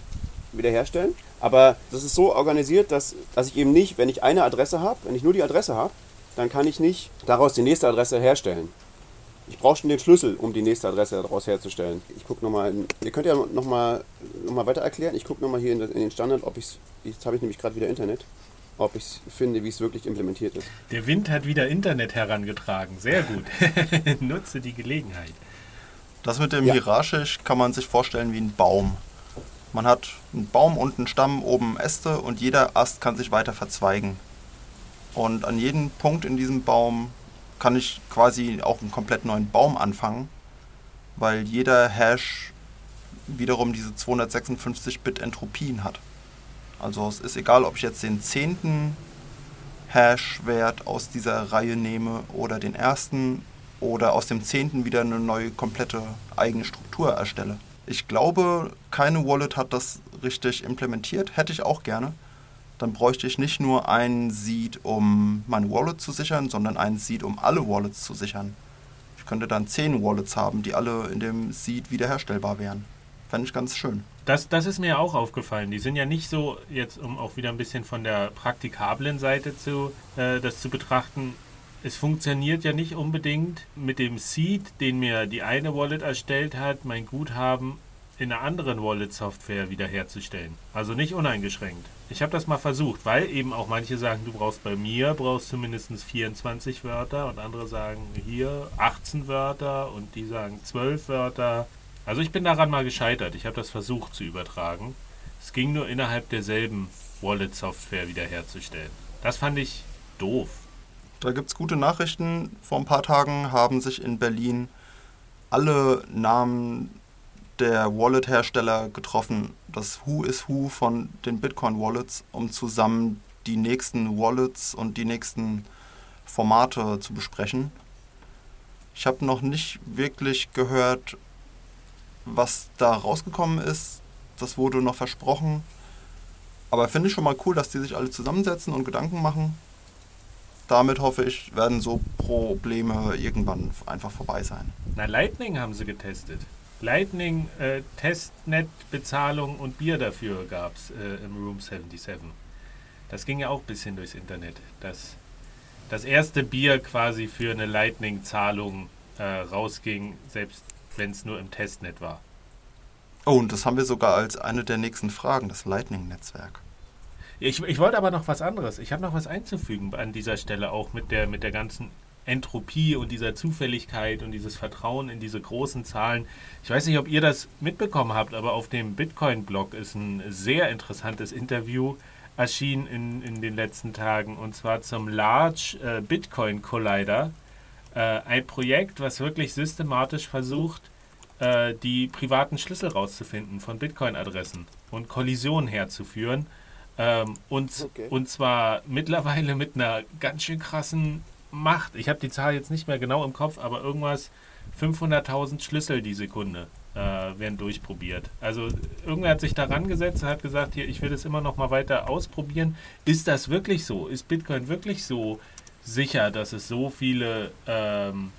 wiederherstellen. Aber das ist so organisiert, dass, dass ich eben nicht, wenn ich eine Adresse habe, wenn ich nur die Adresse habe, dann kann ich nicht daraus die nächste Adresse herstellen. Ich brauche schon den Schlüssel, um die nächste Adresse daraus herzustellen. Ich gucke nochmal, ihr könnt ja nochmal noch mal weiter erklären. Ich gucke nochmal hier in, in, den Standard, ob ich es, jetzt habe ich nämlich gerade wieder Internet, ob ich es finde, wie es wirklich implementiert ist. Der Wind hat wieder Internet herangetragen. Sehr gut. Nutze die Gelegenheit. Das mit dem ja. Hierarchisch kann man sich vorstellen wie ein Baum. Man hat einen Baum und einen Stamm, oben Äste und jeder Ast kann sich weiter verzweigen. Und an jedem Punkt in diesem Baum kann ich quasi auch einen komplett neuen Baum anfangen, weil jeder Hash wiederum diese 256-Bit Entropien hat. Also es ist egal, ob ich jetzt den zehnten Hash-Wert aus dieser Reihe nehme oder den ersten oder aus dem zehnten wieder eine neue komplette eigene Struktur erstelle. Ich glaube, keine Wallet hat das richtig implementiert. Hätte ich auch gerne dann bräuchte ich nicht nur einen Seed, um meine Wallet zu sichern, sondern einen Seed, um alle Wallets zu sichern. Ich könnte dann zehn Wallets haben, die alle in dem Seed wiederherstellbar wären. Fände ich ganz schön. Das, das ist mir auch aufgefallen. Die sind ja nicht so, jetzt um auch wieder ein bisschen von der praktikablen Seite zu, äh, das zu betrachten, es funktioniert ja nicht unbedingt mit dem Seed, den mir die eine Wallet erstellt hat, mein Guthaben in einer anderen Wallet-Software wiederherzustellen. Also nicht uneingeschränkt. Ich habe das mal versucht, weil eben auch manche sagen, du brauchst bei mir brauchst du mindestens 24 Wörter und andere sagen hier 18 Wörter und die sagen 12 Wörter. Also ich bin daran mal gescheitert. Ich habe das versucht zu übertragen. Es ging nur innerhalb derselben Wallet-Software wiederherzustellen. Das fand ich doof. Da gibt es gute Nachrichten. Vor ein paar Tagen haben sich in Berlin alle Namen der Wallet-Hersteller getroffen, das Who is Who von den Bitcoin-Wallets, um zusammen die nächsten Wallets und die nächsten Formate zu besprechen. Ich habe noch nicht wirklich gehört, was da rausgekommen ist. Das wurde noch versprochen. Aber finde ich schon mal cool, dass die sich alle zusammensetzen und Gedanken machen. Damit hoffe ich, werden so Probleme irgendwann einfach vorbei sein. Na, Lightning haben sie getestet. Lightning, äh, Testnet, Bezahlung und Bier dafür gab es äh, im Room 77. Das ging ja auch ein bisschen durchs Internet. Das, das erste Bier quasi für eine Lightning-Zahlung äh, rausging, selbst wenn es nur im Testnet war. Oh, und das haben wir sogar als eine der nächsten Fragen, das Lightning-Netzwerk. Ich, ich wollte aber noch was anderes. Ich habe noch was einzufügen an dieser Stelle, auch mit der, mit der ganzen Entropie und dieser Zufälligkeit und dieses Vertrauen in diese großen Zahlen. Ich weiß nicht, ob ihr das mitbekommen habt, aber auf dem Bitcoin-Blog ist ein sehr interessantes Interview erschienen in, in den letzten Tagen und zwar zum Large äh, Bitcoin Collider. Äh, ein Projekt, was wirklich systematisch versucht, äh, die privaten Schlüssel rauszufinden von Bitcoin-Adressen und Kollisionen herzuführen. Ähm, und, okay. und zwar mittlerweile mit einer ganz schön krassen macht, ich habe die Zahl jetzt nicht mehr genau im Kopf, aber irgendwas 500.000 Schlüssel die Sekunde äh, werden durchprobiert. Also irgendwer hat sich daran gesetzt hat gesagt, hier, ich will das immer noch mal weiter ausprobieren. Ist das wirklich so? Ist Bitcoin wirklich so sicher, dass es so viele ähm,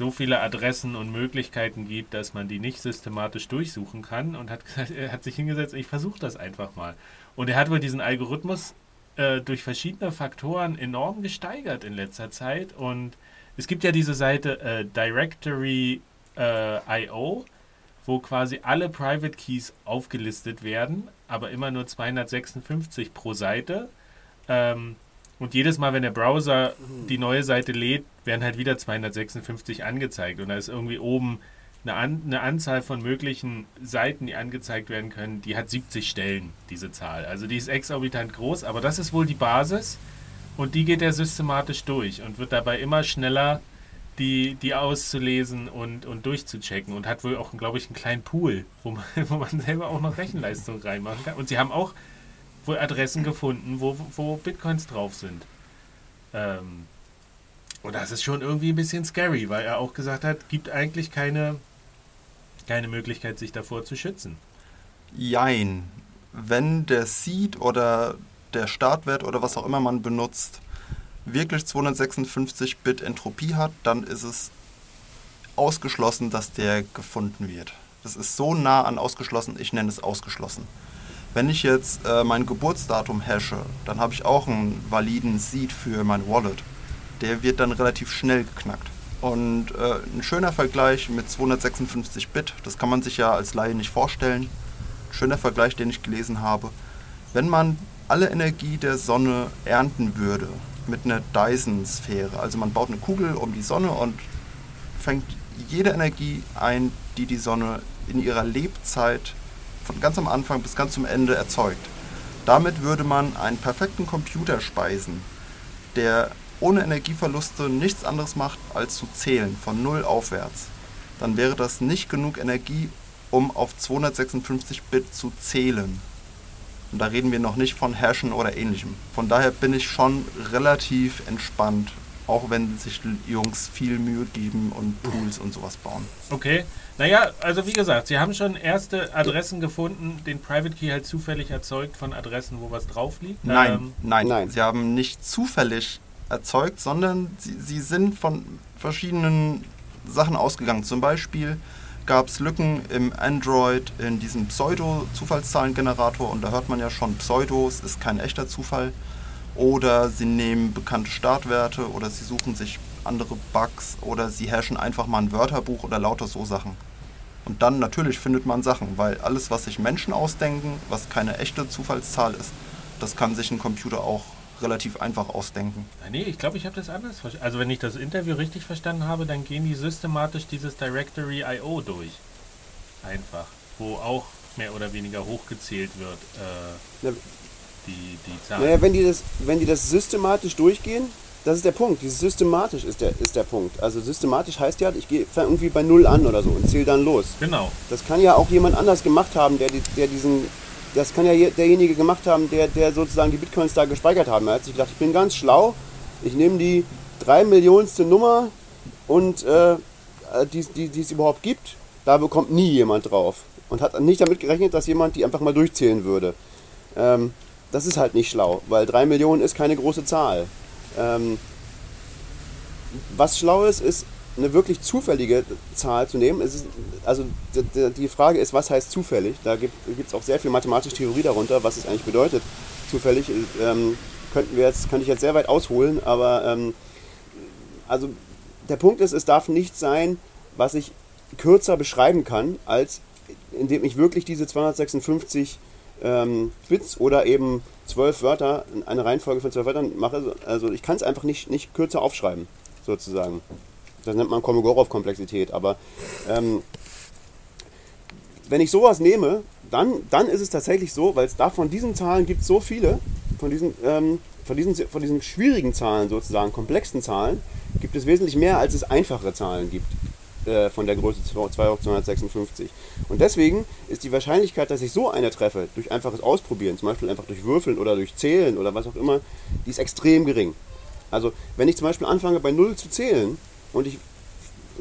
so viele Adressen und Möglichkeiten gibt, dass man die nicht systematisch durchsuchen kann und hat, gesagt, er hat sich hingesetzt, ich versuche das einfach mal. Und er hat wohl diesen Algorithmus äh, durch verschiedene Faktoren enorm gesteigert in letzter Zeit. Und es gibt ja diese Seite äh, Directory.io, äh, wo quasi alle Private Keys aufgelistet werden, aber immer nur 256 pro Seite. Ähm, und jedes Mal, wenn der Browser die neue Seite lädt, werden halt wieder 256 angezeigt. Und da ist irgendwie oben eine, An eine Anzahl von möglichen Seiten, die angezeigt werden können, die hat 70 Stellen, diese Zahl. Also die ist exorbitant groß, aber das ist wohl die Basis und die geht er systematisch durch und wird dabei immer schneller, die, die auszulesen und, und durchzuchecken und hat wohl auch, glaube ich, einen kleinen Pool, wo man, wo man selber auch noch Rechenleistung reinmachen kann. Und sie haben auch wohl Adressen gefunden, wo, wo Bitcoins drauf sind. Ähm, und das ist schon irgendwie ein bisschen scary, weil er auch gesagt hat, gibt eigentlich keine keine Möglichkeit, sich davor zu schützen. Jein. Wenn der Seed oder der Startwert oder was auch immer man benutzt, wirklich 256-Bit Entropie hat, dann ist es ausgeschlossen, dass der gefunden wird. Das ist so nah an ausgeschlossen, ich nenne es ausgeschlossen. Wenn ich jetzt äh, mein Geburtsdatum hashe, dann habe ich auch einen validen Seed für mein Wallet. Der wird dann relativ schnell geknackt. Und äh, ein schöner Vergleich mit 256 Bit, das kann man sich ja als Laie nicht vorstellen. Ein schöner Vergleich, den ich gelesen habe. Wenn man alle Energie der Sonne ernten würde mit einer Dyson-Sphäre, also man baut eine Kugel um die Sonne und fängt jede Energie ein, die die Sonne in ihrer Lebzeit von ganz am Anfang bis ganz zum Ende erzeugt. Damit würde man einen perfekten Computer speisen, der ohne Energieverluste nichts anderes macht, als zu zählen, von null aufwärts. Dann wäre das nicht genug Energie, um auf 256 Bit zu zählen. Und da reden wir noch nicht von Hashen oder ähnlichem. Von daher bin ich schon relativ entspannt, auch wenn sich die Jungs viel Mühe geben und Tools und sowas bauen. Okay. Naja, also wie gesagt, sie haben schon erste Adressen gefunden, den Private Key halt zufällig erzeugt von Adressen, wo was drauf liegt. Nein, Ähm, nein, nein. Sie haben nicht zufällig erzeugt, sondern sie, sie sind von verschiedenen Sachen ausgegangen. Zum Beispiel gab es Lücken im Android in diesem Pseudo-Zufallszahlengenerator und da hört man ja schon, Pseudo es ist kein echter Zufall. Oder sie nehmen bekannte Startwerte oder sie suchen sich andere Bugs oder sie hashen einfach mal ein Wörterbuch oder lauter so Sachen. Und dann natürlich findet man Sachen, weil alles, was sich Menschen ausdenken, was keine echte Zufallszahl ist, das kann sich ein Computer auch relativ einfach ausdenken. Nee, ich glaube, ich habe das anders verstanden. Also wenn ich das Interview richtig verstanden habe, dann gehen die systematisch dieses Directory IO durch. Einfach. Wo auch mehr oder weniger hochgezählt wird, äh, Na, die, die Zahl. Naja, wenn die, das, wenn die das systematisch durchgehen, das ist der Punkt. Dieses systematisch ist der, ist der Punkt. Also systematisch heißt ja, ich gehe irgendwie bei Null an oder so und zähle dann los. Genau. Das kann ja auch jemand anders gemacht haben, der, die, der diesen. Das kann ja je- derjenige gemacht haben, der, der sozusagen die Bitcoins da gespeichert haben. Er hat sich gedacht, ich bin ganz schlau, ich nehme die drei Millionste Nummer und äh, die, die, die es überhaupt gibt, da bekommt nie jemand drauf. Und hat nicht damit gerechnet, dass jemand die einfach mal durchzählen würde. Ähm, das ist halt nicht schlau, weil drei Millionen ist keine große Zahl. Ähm, was schlau ist, ist eine wirklich zufällige Zahl zu nehmen. Ist, also die Frage ist, was heißt zufällig? Da gibt es auch sehr viel mathematische Theorie darunter, was es eigentlich bedeutet. Zufällig ähm, könnten wir jetzt, könnte ich jetzt sehr weit ausholen, aber ähm, also der Punkt ist, es darf nicht sein, was ich kürzer beschreiben kann, als indem ich wirklich diese 256 ähm, Bits oder eben 12 Wörter, eine Reihenfolge von 12 Wörtern mache. Also ich kann es einfach nicht, nicht kürzer aufschreiben, sozusagen. Das nennt man Kolmogorov-Komplexität. Aber ähm, wenn ich sowas nehme, dann, dann ist es tatsächlich so, weil es da von diesen Zahlen gibt so viele, von diesen, ähm, von, diesen, von diesen schwierigen Zahlen sozusagen, komplexen Zahlen, gibt es wesentlich mehr, als es einfache Zahlen gibt äh, von der Größe 2 hoch 256. Und deswegen ist die Wahrscheinlichkeit, dass ich so eine treffe, durch einfaches Ausprobieren, zum Beispiel einfach durch Würfeln oder durch Zählen oder was auch immer, die ist extrem gering. Also wenn ich zum Beispiel anfange bei 0 zu zählen und ich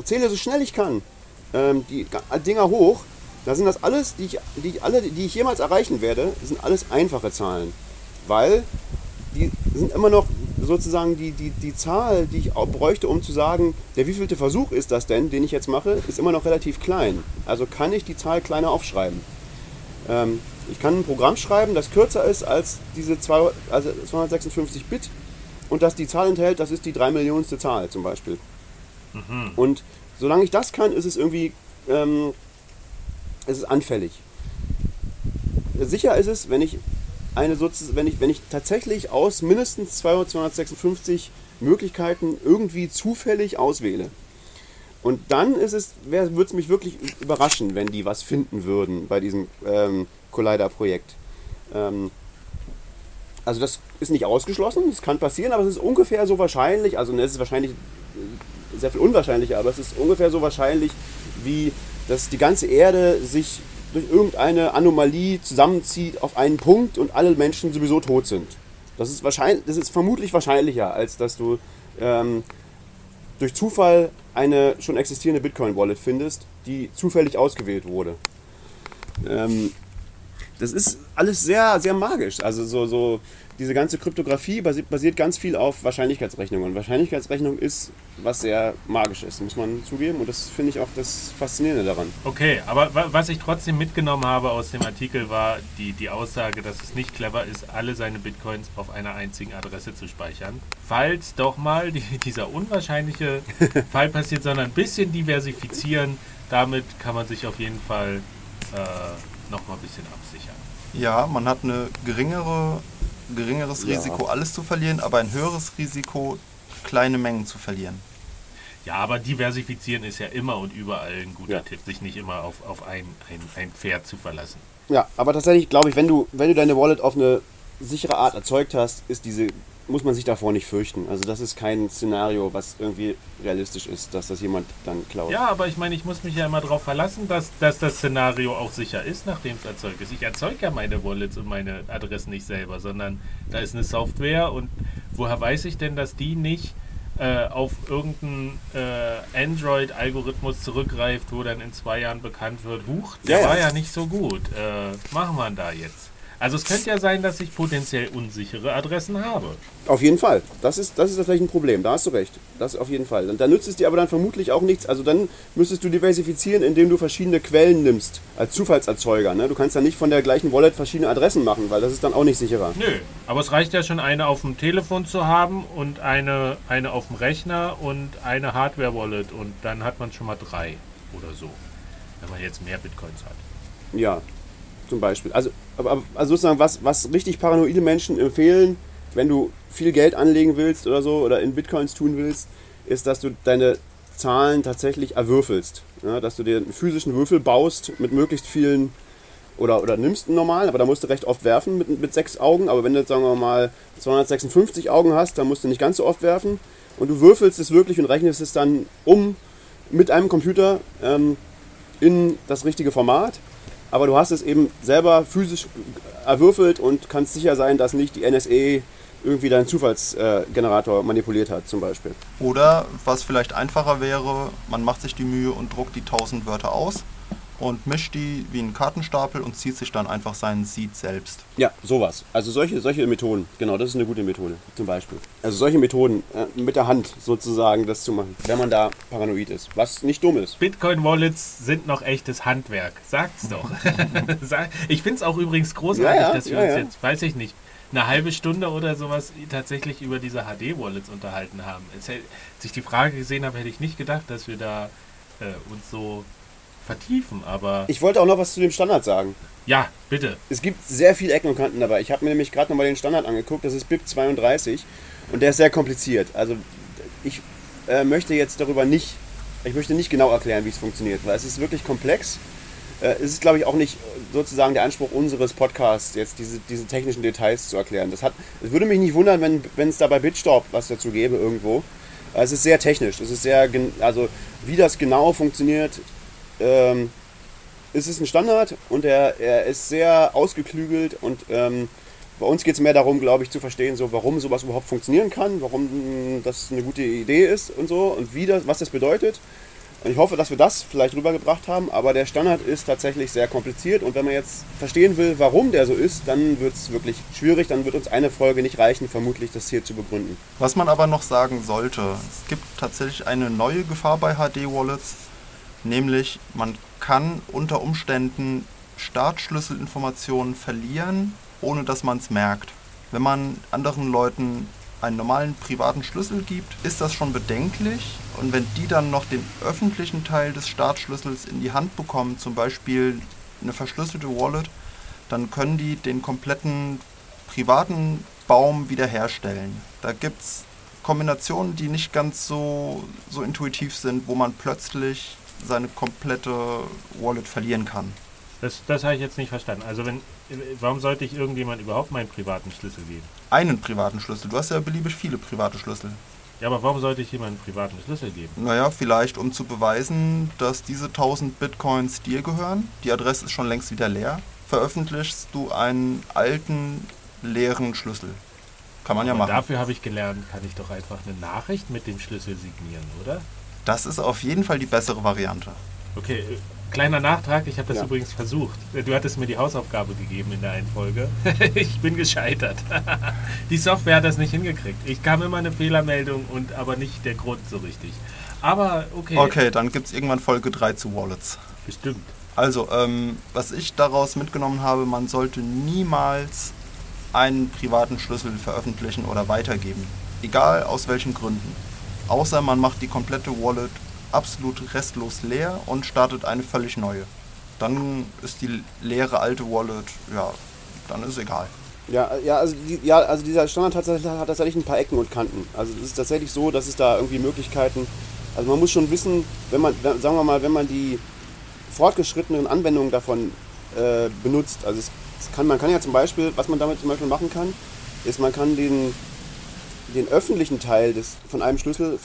zähle so schnell ich kann ähm, die Dinger hoch, da sind das alles, die ich, die ich alle, die ich jemals erreichen werde, sind alles einfache Zahlen. Weil die sind immer noch sozusagen die, die, die Zahl, die ich bräuchte, um zu sagen, der wievielte Versuch ist das denn, den ich jetzt mache, ist immer noch relativ klein. Also kann ich die Zahl kleiner aufschreiben. Ähm, ich kann ein Programm schreiben, das kürzer ist als diese zwei, also 256 Bit und das die Zahl enthält, das ist die 3 Millionste Zahl zum Beispiel. Und solange ich das kann, ist es irgendwie ähm, es ist anfällig. Sicher ist es, wenn ich eine wenn ich, wenn ich tatsächlich aus mindestens 256 Möglichkeiten irgendwie zufällig auswähle. Und dann ist es, würde es mich wirklich überraschen, wenn die was finden würden bei diesem ähm, Collider-Projekt. Ähm, also das ist nicht ausgeschlossen, das kann passieren, aber es ist ungefähr so wahrscheinlich, also ne, es ist wahrscheinlich äh, sehr viel unwahrscheinlicher, aber es ist ungefähr so wahrscheinlich, wie dass die ganze Erde sich durch irgendeine Anomalie zusammenzieht auf einen Punkt und alle Menschen sowieso tot sind. Das ist, wahrscheinlich, das ist vermutlich wahrscheinlicher, als dass du ähm, durch Zufall eine schon existierende Bitcoin-Wallet findest, die zufällig ausgewählt wurde. Ähm, das ist alles sehr, sehr magisch. Also so, so diese ganze Kryptographie basiert, basiert ganz viel auf Wahrscheinlichkeitsrechnung. Und Wahrscheinlichkeitsrechnung ist was sehr Magisches, muss man zugeben. Und das finde ich auch das Faszinierende daran. Okay, aber wa- was ich trotzdem mitgenommen habe aus dem Artikel war die, die Aussage, dass es nicht clever ist, alle seine Bitcoins auf einer einzigen Adresse zu speichern. Falls doch mal die, dieser unwahrscheinliche Fall passiert, sondern ein bisschen diversifizieren, damit kann man sich auf jeden Fall äh, nochmal ein bisschen absichern. Ja, man hat eine geringere, geringeres Ja. Risiko, alles zu verlieren, aber ein höheres Risiko, kleine Mengen zu verlieren. Ja, aber diversifizieren ist ja immer und überall ein guter Ja. Tipp, sich nicht immer auf, auf ein, ein, ein Pferd zu verlassen. Ja, aber tatsächlich glaube ich, wenn du, wenn du deine Wallet auf eine sichere Art erzeugt hast, ist diese, muss man sich davor nicht fürchten. Also das ist kein Szenario, was irgendwie realistisch ist, dass das jemand dann klaut. Ja, aber ich meine, ich muss mich ja immer darauf verlassen, dass, dass das Szenario auch sicher ist, nachdem es erzeugt ist. Ich erzeuge ja meine Wallets und meine Adressen nicht selber, sondern da ist eine Software und woher weiß ich denn, dass die nicht äh, auf irgendeinen äh, Android-Algorithmus zurückgreift, wo dann in zwei Jahren bekannt wird, huch, der Ja, ja. war ja nicht so gut. Äh, machen wir da jetzt. Also es könnte ja sein, dass ich potenziell unsichere Adressen habe. Auf jeden Fall. Das ist, das ist tatsächlich ein Problem. Da hast du recht. Das auf jeden Fall. Und da nützt es dir aber dann vermutlich auch nichts. Also dann müsstest du diversifizieren, indem du verschiedene Quellen nimmst. Als Zufallserzeuger. Ne? Du kannst dann nicht von der gleichen Wallet verschiedene Adressen machen, weil das ist dann auch nicht sicherer. Nö, aber es reicht ja schon, eine auf dem Telefon zu haben und eine, eine auf dem Rechner und eine Hardware-Wallet und dann hat man schon mal drei oder so, wenn man jetzt mehr Bitcoins hat. Ja, zum Beispiel. Also, aber, also sozusagen, was, was richtig paranoide Menschen empfehlen, wenn du viel Geld anlegen willst oder so oder in Bitcoins tun willst, ist, dass du deine Zahlen tatsächlich erwürfelst. Ja, dass du dir einen physischen Würfel baust mit möglichst vielen oder, oder nimmst einen normalen, aber da musst du recht oft werfen mit, mit sechs Augen. Aber wenn du jetzt, sagen wir mal, 256 Augen hast, dann musst du nicht ganz so oft werfen. Und du würfelst es wirklich und rechnest es dann um mit einem Computer ähm, in das richtige Format. Aber du hast es eben selber physisch erwürfelt und kannst sicher sein, dass nicht die NSA irgendwie deinen Zufallsgenerator manipuliert hat, zum Beispiel. Oder was vielleicht einfacher wäre, man macht sich die Mühe und druckt die 1000 Wörter aus und mischt die wie einen Kartenstapel und zieht sich dann einfach seinen Seed selbst. Ja, sowas. Also solche, solche Methoden, genau, das ist eine gute Methode, zum Beispiel. Also solche Methoden, äh, mit der Hand sozusagen das zu machen, wenn man da paranoid ist, was nicht dumm ist. Bitcoin-Wallets sind noch echtes Handwerk. Sag's doch. Ich finde es auch übrigens großartig, Ja, ja, dass wir ja, uns ja. jetzt, weiß ich nicht, eine halbe Stunde oder sowas tatsächlich über diese HD-Wallets unterhalten haben. Als ich die Frage gesehen habe, hätte ich nicht gedacht, dass wir da äh, uns so vertiefen. Aber Ich wollte auch noch was zu dem Standard sagen. ja, bitte. Es gibt sehr viele Ecken und Kanten dabei. Ich habe mir nämlich gerade nochmal den Standard angeguckt, das ist BIP 32 und der ist sehr kompliziert. Also ich äh, möchte jetzt darüber nicht, ich möchte nicht genau erklären, wie es funktioniert, weil es ist wirklich komplex. Äh, es ist, glaube ich, auch nicht sozusagen der Anspruch unseres Podcasts, jetzt diese, diese technischen Details zu erklären. Das hat, es würde mich nicht wundern, wenn wenn es da bei Bitstorp was dazu gäbe irgendwo. Äh, Es ist sehr technisch. Es ist sehr, also wie das genau funktioniert, ähm, es ist ein Standard und er, er ist sehr ausgeklügelt und ähm, bei uns geht es mehr darum, glaube ich, zu verstehen, so, warum sowas überhaupt funktionieren kann, warum mh, das eine gute Idee ist und so und wie das, was das bedeutet. Und ich hoffe, dass wir das vielleicht rübergebracht haben, aber der Standard ist tatsächlich sehr kompliziert und wenn man jetzt verstehen will, warum der so ist, dann wird es wirklich schwierig, dann wird uns eine Folge nicht reichen, vermutlich das hier zu begründen. Was man aber noch sagen sollte, es gibt tatsächlich eine neue Gefahr bei HD-Wallets, nämlich man kann unter Umständen Startschlüsselinformationen verlieren, ohne dass man es merkt. Wenn man anderen Leuten einen normalen privaten Schlüssel gibt, ist das schon bedenklich. Und wenn die dann noch den öffentlichen Teil des Startschlüssels in die Hand bekommen, zum Beispiel eine verschlüsselte Wallet, dann können die den kompletten privaten Baum wiederherstellen. Da gibt es Kombinationen, die nicht ganz so, so intuitiv sind, wo man plötzlich seine komplette Wallet verlieren kann. Das, das habe ich jetzt nicht verstanden. Also wenn, warum sollte ich irgendjemand überhaupt meinen privaten Schlüssel geben? Einen privaten Schlüssel. Du hast ja beliebig viele private Schlüssel. Ja, aber warum sollte ich jemanden einen privaten Schlüssel geben? Naja, vielleicht um zu beweisen, dass diese 1000 Bitcoins dir gehören. Die Adresse ist schon längst wieder leer. Veröffentlichst du einen alten, leeren Schlüssel. Kann man ja Aber machen. dafür habe ich gelernt, kann ich doch einfach eine Nachricht mit dem Schlüssel signieren, oder? Das ist auf jeden Fall die bessere Variante. Okay, Kleiner Nachtrag, ich habe das Ja. übrigens versucht. Du hattest mir die Hausaufgabe gegeben in der einen Folge. ich bin gescheitert. die Software hat das nicht hingekriegt. Ich kam immer eine Fehlermeldung und aber nicht der Grund so richtig. Aber okay, Okay, dann gibt es irgendwann Folge 3 zu Wallets. bestimmt. Also, ähm, was ich daraus mitgenommen habe, man sollte niemals einen privaten Schlüssel veröffentlichen oder weitergeben. Egal aus welchen Gründen. Außer man macht die komplette Wallet absolut restlos leer und startet eine völlig neue. Dann ist die leere alte Wallet, ja, dann ist egal. Ja, ja, also, die, ja, also dieser Standard hat, tatsächlich- hat tatsächlich ein paar Ecken und Kanten. Also es ist tatsächlich so, dass es da irgendwie Möglichkeiten, also man muss schon wissen, wenn man, sagen wir mal, wenn man die fortgeschrittenen Anwendungen davon äh, benutzt, also es kann, man kann ja zum Beispiel, was man damit zum Beispiel machen kann, ist man kann den, den öffentlichen Teil des, von einem Schlüssel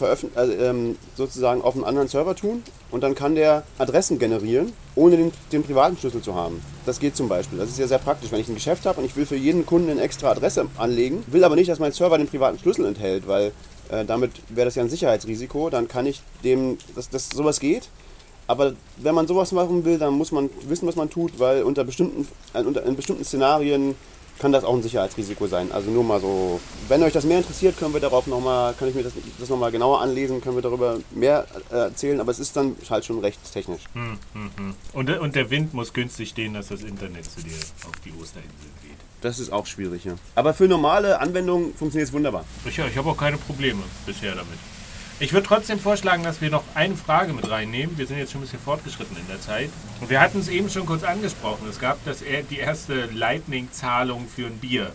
ähm, sozusagen auf einen anderen Server tun und dann kann der Adressen generieren, ohne den, den privaten Schlüssel zu haben. Das geht zum Beispiel. Das ist ja sehr praktisch. Wenn ich ein Geschäft habe und ich will für jeden Kunden eine extra Adresse anlegen, will aber nicht, dass mein Server den privaten Schlüssel enthält, weil äh, damit wäre das ja ein Sicherheitsrisiko, dann kann ich dem, dass, dass sowas geht. Aber wenn man sowas machen will, dann muss man wissen, was man tut, weil unter bestimmten, äh, unter, in bestimmten Szenarien kann das auch ein Sicherheitsrisiko sein. Also nur mal so. Wenn euch das mehr interessiert, können wir darauf noch mal, kann ich mir das, das nochmal genauer anlesen, können wir darüber mehr äh, erzählen, aber es ist dann halt schon recht technisch. Hm, hm, hm. Und, der- und der Wind muss günstig stehen, dass das Internet zu dir auf die Osterinsel geht. Das ist auch schwierig, ja. Aber für normale Anwendungen funktioniert es wunderbar. Ich, ich habe auch keine Probleme bisher damit. Ich würde trotzdem vorschlagen, dass wir noch eine Frage mit reinnehmen. Wir sind jetzt schon ein bisschen fortgeschritten in der Zeit. Und wir hatten es eben schon kurz angesprochen. Es gab das, die erste Lightning-Zahlung für ein Bier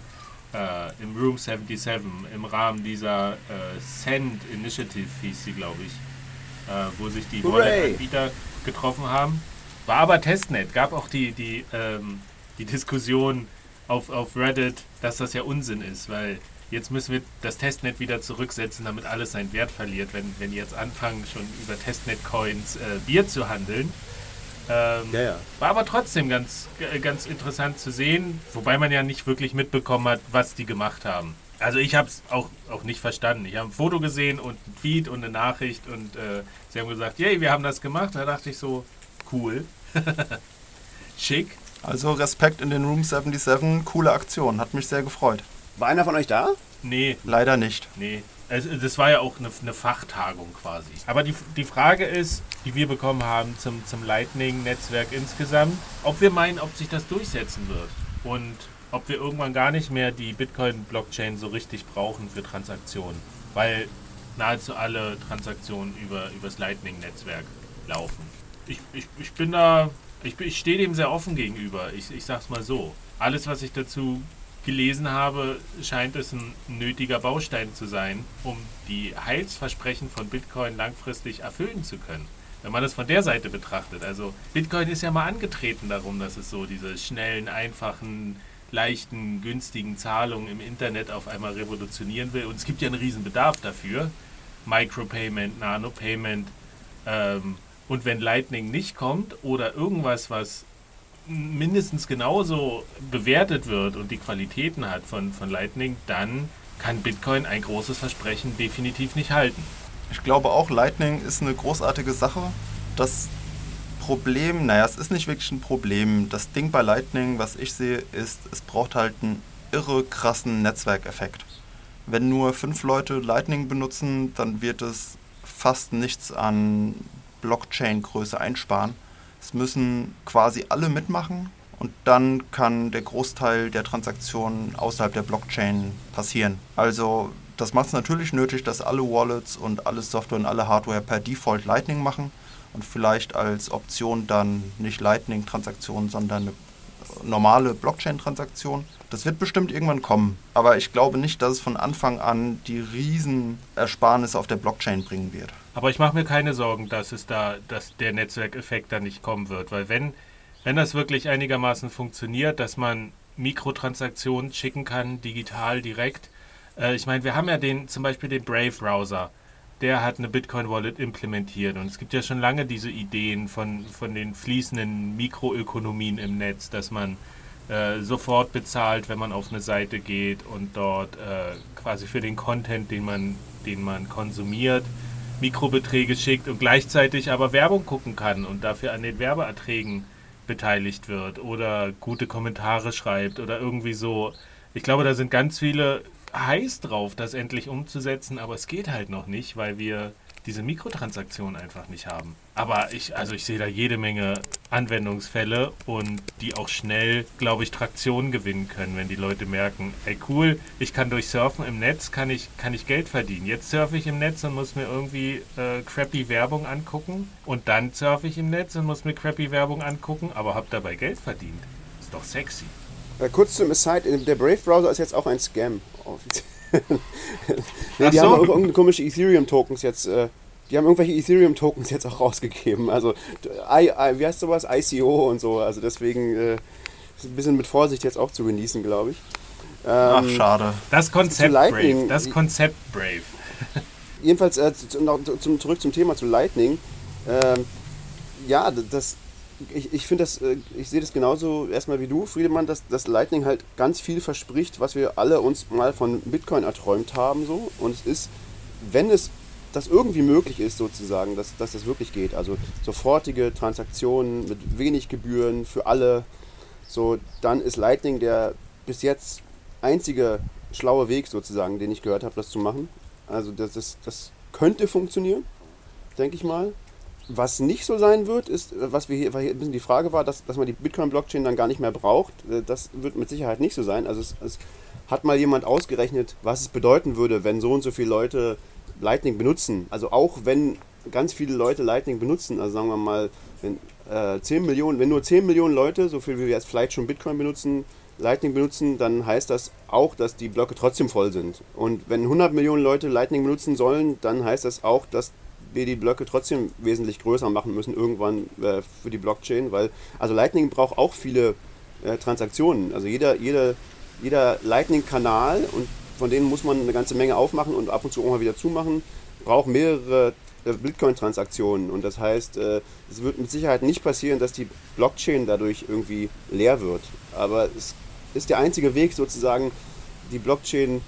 äh, im Room 77 im Rahmen dieser äh, Send Initiative, hieß sie, glaube ich, äh, wo sich die! Wallet-Anbieter getroffen haben. War aber Testnet. Gab auch die, die, ähm, die Diskussion auf, auf Reddit, dass das ja Unsinn ist, weil jetzt müssen wir das Testnet wieder zurücksetzen, damit alles seinen Wert verliert, wenn, wenn die jetzt anfangen, schon über Testnet-Coins äh, Bier zu handeln. Ähm, Ja, ja. War aber trotzdem ganz, äh, ganz interessant zu sehen, wobei man ja nicht wirklich mitbekommen hat, was die gemacht haben. Also ich habe es auch, auch nicht verstanden. Ich habe ein Foto gesehen und ein Tweet und eine Nachricht und äh, sie haben gesagt, yay, wir haben das gemacht. Da dachte ich so, cool. Schick. Also Respekt in den Room 77, coole Aktion, hat mich sehr gefreut. War einer von euch da? Nee, Leider nicht. Nee, es, das war ja auch eine, eine Fachtagung quasi. Aber die, die Frage ist, die wir bekommen haben zum, zum Lightning-Netzwerk insgesamt, ob wir meinen, ob sich das durchsetzen wird und ob wir irgendwann gar nicht mehr die Bitcoin-Blockchain so richtig brauchen für Transaktionen, weil nahezu alle Transaktionen über, übers Lightning-Netzwerk laufen. Ich, ich, ich bin da, ich, bin- ich stehe dem sehr offen gegenüber. Ich, ich sag's mal so. Alles, was ich dazu gelesen habe, scheint es ein nötiger Baustein zu sein, um die Heilsversprechen von Bitcoin langfristig erfüllen zu können. Wenn man das von der Seite betrachtet. Also Bitcoin ist ja mal angetreten darum, dass es so diese schnellen, einfachen, leichten, günstigen Zahlungen im Internet auf einmal revolutionieren will. Und es gibt ja einen riesen Bedarf dafür. Micropayment, Nanopayment. Ähm, und wenn Lightning nicht kommt oder irgendwas, was mindestens genauso bewertet wird und die Qualitäten hat von, von Lightning, dann kann Bitcoin ein großes Versprechen definitiv nicht halten. Ich glaube auch, Lightning ist eine großartige Sache. Das Problem, naja, es ist nicht wirklich ein Problem. Das Ding bei Lightning, was ich sehe, ist, es braucht halt einen irre krassen Netzwerkeffekt. Wenn nur fünf Leute Lightning benutzen, dann wird es fast nichts an Blockchain-Größe einsparen. Es müssen quasi alle mitmachen und dann kann der Großteil der Transaktionen außerhalb der Blockchain passieren. Also das macht es natürlich nötig, dass alle Wallets und alle Software und alle Hardware per Default Lightning machen und vielleicht als Option dann nicht Lightning-Transaktionen, sondern eine normale Blockchain-Transaktion. Das wird bestimmt irgendwann kommen, aber ich glaube nicht, dass es von Anfang an die riesen Ersparnisse auf der Blockchain bringen wird. Aber ich mache mir keine Sorgen, dass es da, dass der Netzwerkeffekt da nicht kommen wird, weil wenn, wenn das wirklich einigermaßen funktioniert, dass man Mikrotransaktionen schicken kann, digital direkt. Äh, ich meine, wir haben ja den, zum Beispiel den Brave-Browser. Der hat eine Bitcoin-Wallet implementiert. Und es gibt ja schon lange diese Ideen von, von den fließenden Mikroökonomien im Netz, dass man äh, sofort bezahlt, wenn man auf eine Seite geht und dort äh, quasi für den Content, den man, den man konsumiert, Mikrobeträge schickt und gleichzeitig aber Werbung gucken kann und dafür an den Werbeerträgen beteiligt wird oder gute Kommentare schreibt oder irgendwie so. Ich glaube, da sind ganz viele heiß drauf, das endlich umzusetzen, aber es geht halt noch nicht, weil wir diese Mikrotransaktion einfach nicht haben. Aber ich, also ich sehe da jede Menge Anwendungsfälle und die auch schnell, glaube ich, Traktion gewinnen können, wenn die Leute merken, ey cool, ich kann durch Surfen im Netz, kann ich, kann ich Geld verdienen. Jetzt surfe ich im Netz und muss mir irgendwie äh, crappy Werbung angucken und dann surfe ich im Netz und muss mir crappy Werbung angucken, aber habe dabei Geld verdient. Ist doch sexy. Äh, kurz zum Aside, der Brave-Browser ist jetzt auch ein Scam. Nee, die so. haben auch irgendeine komische Ethereum-Tokens jetzt, äh, die haben irgendwelche Ethereum-Tokens jetzt auch rausgegeben. Also, I, I, wie heißt sowas? ICO und so. Also deswegen äh, ist ein bisschen mit Vorsicht jetzt auch zu genießen, glaube ich. Ach, Ähm, schade. Das Konzept. Brave. Das Konzept Brave. jedenfalls äh, zu, noch, zum, zurück zum Thema zu Lightning. Ähm, ja, das, ich, ich finde das, äh, ich sehe das genauso erstmal wie du, Friedemann, dass, dass Lightning halt ganz viel verspricht, was wir alle uns mal von Bitcoin erträumt haben. So. Und es ist, wenn es das irgendwie möglich ist, sozusagen, dass, dass das wirklich geht. Also sofortige Transaktionen mit wenig Gebühren für alle, so, dann ist Lightning der bis jetzt einzige schlaue Weg sozusagen, den ich gehört habe, das zu machen. Also das, das, das könnte funktionieren, denke ich mal. Was nicht so sein wird, ist, äh, was wir hier, weil hier ein bisschen die Frage war, dass, dass man die Bitcoin-Blockchain dann gar nicht mehr braucht. Äh, Das wird mit Sicherheit nicht so sein. Also es, es hat mal jemand ausgerechnet, was es bedeuten würde, wenn so und so viele Leute Lightning benutzen. Also auch wenn ganz viele Leute Lightning benutzen, also sagen wir mal, wenn, äh, 10 Millionen, wenn nur 10 Millionen Leute, so viel wie wir jetzt vielleicht schon Bitcoin benutzen, Lightning benutzen, dann heißt das auch, dass die Blöcke trotzdem voll sind. Und wenn 100 Millionen Leute Lightning benutzen sollen, dann heißt das auch, dass wir die Blöcke trotzdem wesentlich größer machen müssen irgendwann äh, für die Blockchain, weil also Lightning braucht auch viele äh, Transaktionen. Also jeder, jeder, jeder Lightning-Kanal und von denen muss man eine ganze Menge aufmachen und ab und zu auch mal wieder zumachen, braucht mehrere äh, Bitcoin-Transaktionen. Und das heißt, äh, es wird mit Sicherheit nicht passieren, dass die Blockchain dadurch irgendwie leer wird. Aber es ist der einzige Weg sozusagen, die Blockchain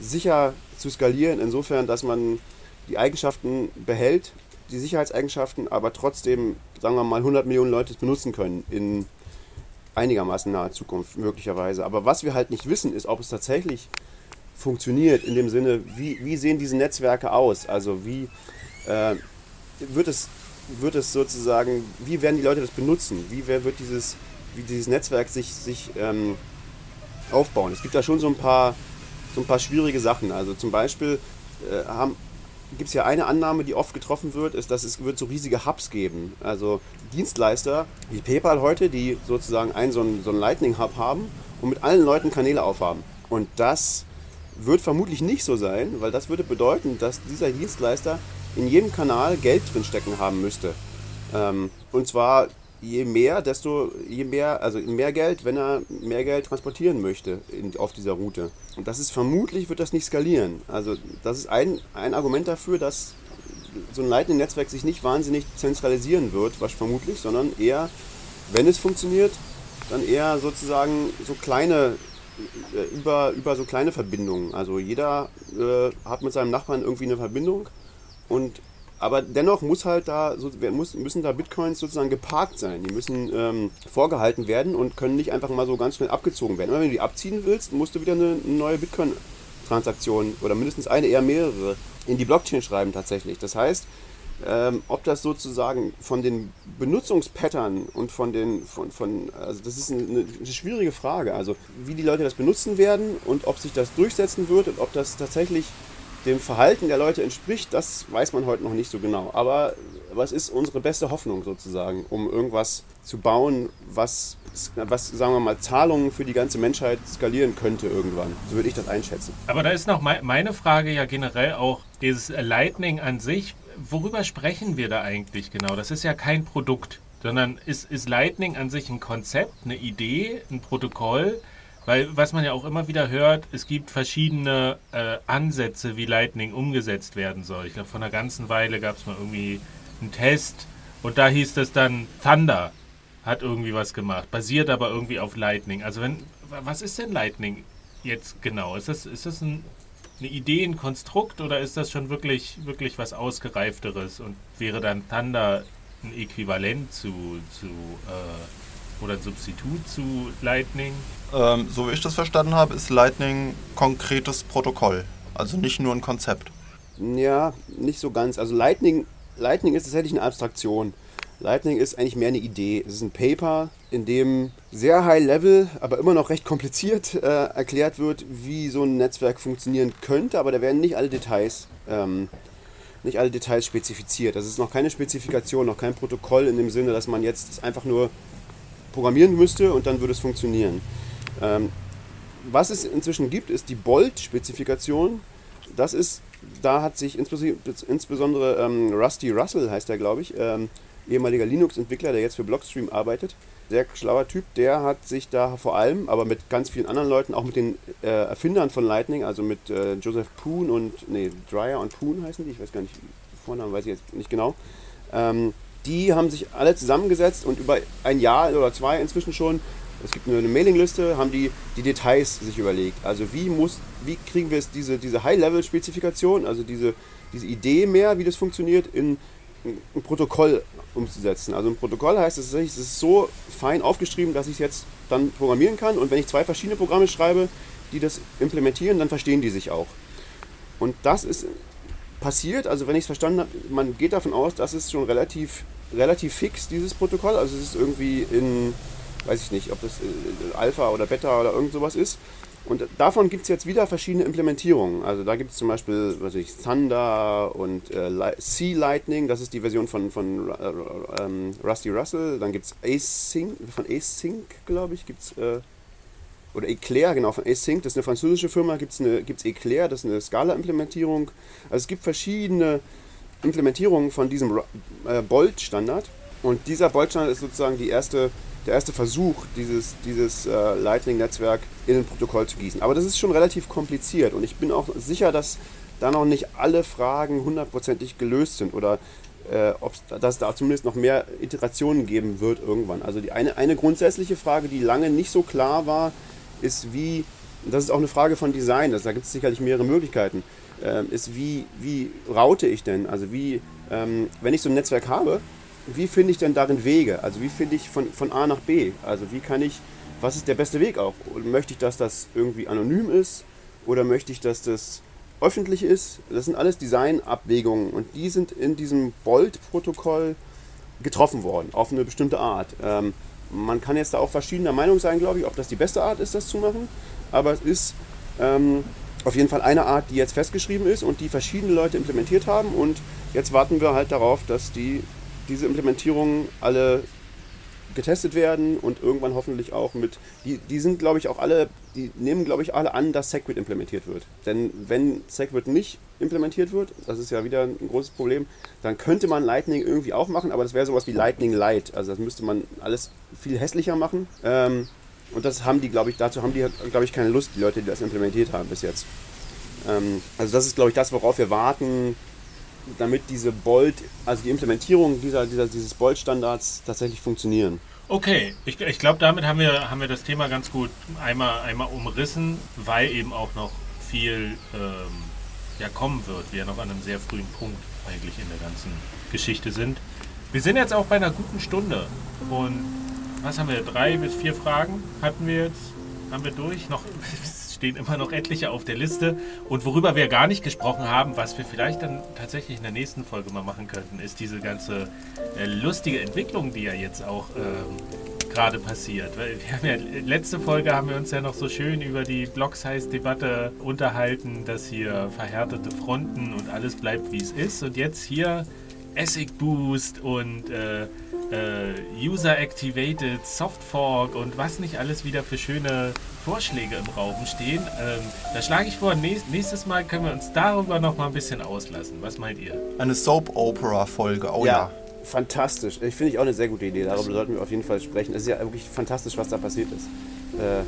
sicher zu skalieren, insofern, dass man die Eigenschaften behält, die Sicherheitseigenschaften, aber trotzdem, sagen wir mal, 100 Millionen Leute es benutzen können in einigermaßen naher Zukunft möglicherweise. Aber was wir halt nicht wissen, ist, ob es tatsächlich funktioniert in dem Sinne, wie, wie sehen diese Netzwerke aus? Also wie äh, wird, es, wird es sozusagen, wie werden die Leute das benutzen? Wie wer wird dieses, wie dieses Netzwerk sich, sich ähm, aufbauen? Es gibt da schon so ein paar, so ein paar schwierige Sachen. Also zum Beispiel äh, haben, gibt es ja eine Annahme, die oft getroffen wird, ist, dass es wird so riesige Hubs geben. Also Dienstleister wie PayPal heute, die sozusagen einen so einen, so einen Lightning-Hub haben und mit allen Leuten Kanäle aufhaben. Und das wird vermutlich nicht so sein, weil das würde bedeuten, dass dieser Dienstleister in jedem Kanal Geld drinstecken haben müsste. Ähm, und zwar je mehr, desto je mehr, also mehr Geld, wenn er mehr Geld transportieren möchte in, auf dieser Route. Und das ist vermutlich wird das nicht skalieren. Also das ist ein, ein Argument dafür, dass so ein Lightning-Netzwerk sich nicht wahnsinnig zentralisieren wird, was vermutlich, sondern eher, wenn es funktioniert, dann eher sozusagen so kleine äh, über, über so kleine Verbindungen. Also jeder äh, hat mit seinem Nachbarn irgendwie eine Verbindung und aber dennoch muss halt da so, muss, müssen da Bitcoins sozusagen geparkt sein. Die müssen ähm, vorgehalten werden und können nicht einfach mal so ganz schnell abgezogen werden. Immer wenn du die abziehen willst, musst du wieder eine, eine neue Bitcoin-Transaktion oder mindestens eine, eher mehrere in die Blockchain schreiben tatsächlich. Das heißt, ähm, ob das sozusagen von den Benutzungspattern und von den, von, von, also das ist eine, eine schwierige Frage. Also wie die Leute das benutzen werden und ob sich das durchsetzen wird und ob das tatsächlich dem Verhalten der Leute entspricht, das weiß man heute noch nicht so genau. Aber was ist unsere beste Hoffnung sozusagen, um irgendwas zu bauen, was, was, sagen wir mal, Zahlungen für die ganze Menschheit skalieren könnte irgendwann? So würde ich das einschätzen. Aber da ist noch mei- meine Frage ja generell auch, dieses Lightning an sich, worüber sprechen wir da eigentlich genau? Das ist ja kein Produkt, sondern ist, ist Lightning an sich ein Konzept, eine Idee, ein Protokoll? Weil was man ja auch immer wieder hört, es gibt verschiedene äh, Ansätze, wie Lightning umgesetzt werden soll. Ich glaube, vor einer ganzen Weile gab es mal irgendwie einen Test und da hieß es dann Thunder hat irgendwie was gemacht, basiert aber irgendwie auf Lightning. Also wenn, was ist denn Lightning jetzt genau? Ist das, ist das ein eine Idee, ein Konstrukt oder ist das schon wirklich, wirklich was Ausgereifteres und wäre dann Thunder ein Äquivalent zu, zu äh, oder ein Substitut zu Lightning? Ähm, so wie ich das verstanden habe, ist Lightning konkretes Protokoll. Also nicht nur ein Konzept. Ja, nicht so ganz. Also Lightning, Lightning ist tatsächlich eine Abstraktion. Lightning ist eigentlich mehr eine Idee. Es ist ein Paper, in dem sehr high level, aber immer noch recht kompliziert äh, erklärt wird, wie so ein Netzwerk funktionieren könnte, aber da werden nicht alle Details, ähm, nicht alle Details spezifiziert. Das ist noch keine Spezifikation, noch kein Protokoll in dem Sinne, dass man jetzt einfach nur programmieren müsste und dann würde es funktionieren. Ähm, was es inzwischen gibt, ist die Bolt-Spezifikation. Das ist, da hat sich insbesondere ähm, Rusty Russell, heißt er glaube ich, ähm, ehemaliger Linux-Entwickler, der jetzt für Blockstream arbeitet. Sehr schlauer Typ, der hat sich da vor allem, aber mit ganz vielen anderen Leuten, auch mit den äh, Erfindern von Lightning, also mit äh, Joseph Poon und, nee, Dreyer und Poon heißen die, ich weiß gar nicht, Vornamen weiß ich jetzt nicht genau. Ähm, die haben sich alle zusammengesetzt und über ein Jahr oder zwei inzwischen schon, es gibt eine, Mailingliste, haben die die Details sich überlegt. Also wie muss, wie kriegen wir es diese, diese High-Level-Spezifikation, also diese, diese Idee mehr, wie das funktioniert, in ein Protokoll umzusetzen. Also ein Protokoll heißt, es ist so fein aufgeschrieben, dass ich es jetzt dann programmieren kann und wenn ich zwei verschiedene Programme schreibe, die das implementieren, dann verstehen die sich auch. Und das ist passiert, also wenn ich es verstanden habe, man geht davon aus, dass es schon relativ, relativ fix, dieses Protokoll, also es ist irgendwie in, weiß ich nicht, ob das äh, Alpha oder Beta oder irgend sowas ist. Und davon gibt es jetzt wieder verschiedene Implementierungen. Also da gibt es zum Beispiel was ich, Thunder und äh, Sea Lightning, das ist die Version von, von äh, ähm, Rusty Russell. Dann gibt es Async, von Async, glaube ich, gibt es, äh, oder Eclair, genau, von Async, das ist eine französische Firma, gibt es Eclair, das ist eine Scala-Implementierung. Also es gibt verschiedene Implementierungen von diesem äh, Bolt-Standard. Und dieser Bolt-Standard ist sozusagen die erste der erste Versuch, dieses, dieses äh, Lightning-Netzwerk in ein Protokoll zu gießen. Aber das ist schon relativ kompliziert und ich bin auch sicher, dass da noch nicht alle Fragen hundertprozentig gelöst sind oder äh, dass es da zumindest noch mehr Iterationen geben wird irgendwann. Also die eine, eine grundsätzliche Frage, die lange nicht so klar war, ist wie, das ist auch eine Frage von Design, das, da gibt es sicherlich mehrere Möglichkeiten, äh, ist wie, wie route ich denn? Also wie, ähm, wenn ich so ein Netzwerk habe, wie finde ich denn darin Wege? Also wie finde ich von, von A nach B? Also wie kann ich, was ist der beste Weg auch? Möchte ich, dass das irgendwie anonym ist? Oder möchte ich, dass das öffentlich ist? Das sind alles Designabwägungen und die sind in diesem Bolt-Protokoll getroffen worden, auf eine bestimmte Art. Ähm, man kann jetzt da auch verschiedener Meinung sein, glaube ich, ob das die beste Art ist, das zu machen. Aber es ist ähm, auf jeden Fall eine Art, die jetzt festgeschrieben ist und die verschiedene Leute implementiert haben. Und jetzt warten wir halt darauf, dass die diese Implementierungen alle getestet werden und irgendwann hoffentlich auch mit, die, die sind glaube ich auch alle, die nehmen glaube ich alle an, dass Segwit implementiert wird. Denn wenn Segwit nicht implementiert wird, das ist ja wieder ein großes Problem, dann könnte man Lightning irgendwie auch machen, aber das wäre sowas wie Lightning Light. Also das müsste man alles viel hässlicher machen. Ähm, und das haben die, glaube ich, dazu haben die, glaube ich, keine Lust, die Leute, die das implementiert haben bis jetzt. Ähm, also das ist, glaube ich, das, worauf wir warten, damit diese Bolt, also die Implementierung dieser, dieser, dieses Bolt-Standards tatsächlich funktionieren. Okay, ich, ich glaube, damit haben wir, haben wir das Thema ganz gut einmal, einmal umrissen, weil eben auch noch viel ähm, ja, kommen wird. Wir noch an einem sehr frühen Punkt eigentlich in der ganzen Geschichte sind. Wir sind jetzt auch bei einer guten Stunde. Und was haben wir? Drei bis vier Fragen hatten wir jetzt. Haben wir durch? Noch stehen immer noch etliche auf der Liste. Und worüber wir gar nicht gesprochen haben, was wir vielleicht dann tatsächlich in der nächsten Folge mal machen könnten, ist diese ganze äh, lustige Entwicklung, die ja jetzt auch ähm, gerade passiert. Weil wir haben ja, letzte Folge haben wir uns ja noch so schön über die Block-Size-Debatte unterhalten, dass hier verhärtete Fronten und alles bleibt, wie es ist. Und jetzt hier Essig Boost und äh, äh, User-Activated Softfork und was nicht alles wieder für schöne Vorschläge im Raum stehen. Ähm, da schlage ich vor, nächstes Mal können wir uns darüber noch mal ein bisschen auslassen. Was meint ihr? Eine Soap-Opera-Folge, oh ja. ja. Fantastisch. Ich finde ich auch eine sehr gute Idee. Darüber sollten wir auf jeden Fall sprechen. Es ist ja wirklich fantastisch, was da passiert ist. Äh,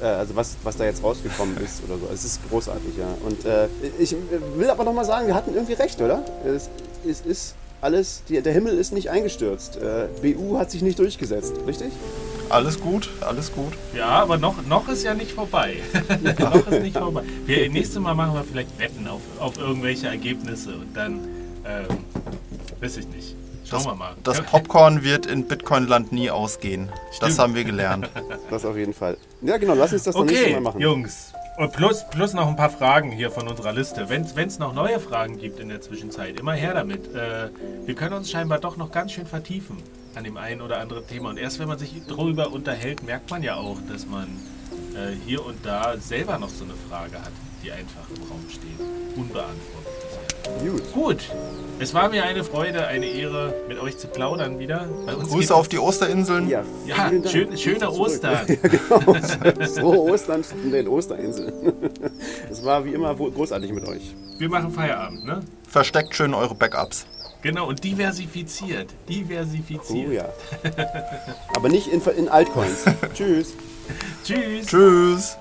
äh, also was, was da jetzt rausgekommen ist oder so. Es ist großartig, ja. Und äh, ich will aber noch mal sagen, wir hatten irgendwie recht, oder? Es, es ist alles, die, der Himmel ist nicht eingestürzt. Äh, BU hat sich nicht durchgesetzt, richtig? Alles gut, alles gut. Ja, aber noch, noch ist ja nicht vorbei. noch ist nicht vorbei. Wir, nächstes Mal machen wir vielleicht Wetten auf, auf irgendwelche Ergebnisse und dann, ähm, weiß ich nicht. Schauen Das, wir mal. das Popcorn wird in Bitcoin-Land nie ausgehen. Das Stimmt. haben wir gelernt. Das auf jeden Fall. Ja, genau, lass uns das dann nächstes Okay, Mal machen. Jungs. Und plus, plus noch ein paar Fragen hier von unserer Liste. Wenn es noch neue Fragen gibt in der Zwischenzeit, immer her damit. Äh, wir können uns scheinbar doch noch ganz schön vertiefen an dem einen oder anderen Thema. Und erst wenn man sich darüber unterhält, merkt man ja auch, dass man äh, hier und da selber noch so eine Frage hat, die einfach im Raum steht. Unbeantwortet. Gut. Gut, es war mir eine Freude, eine Ehre, mit euch zu plaudern wieder. Bei uns Grüße auf die Osterinsel. Ja, Ja, schön, schöne. Ostern. genau. Frohe Ostern von den Osterinseln. Es war wie immer großartig mit euch. Wir machen Feierabend, ne? Versteckt schön eure Backups. Genau, und diversifiziert. Diversifiziert. Oh ja. Aber nicht in, in Altcoins. Tschüss. Tschüss. Tschüss.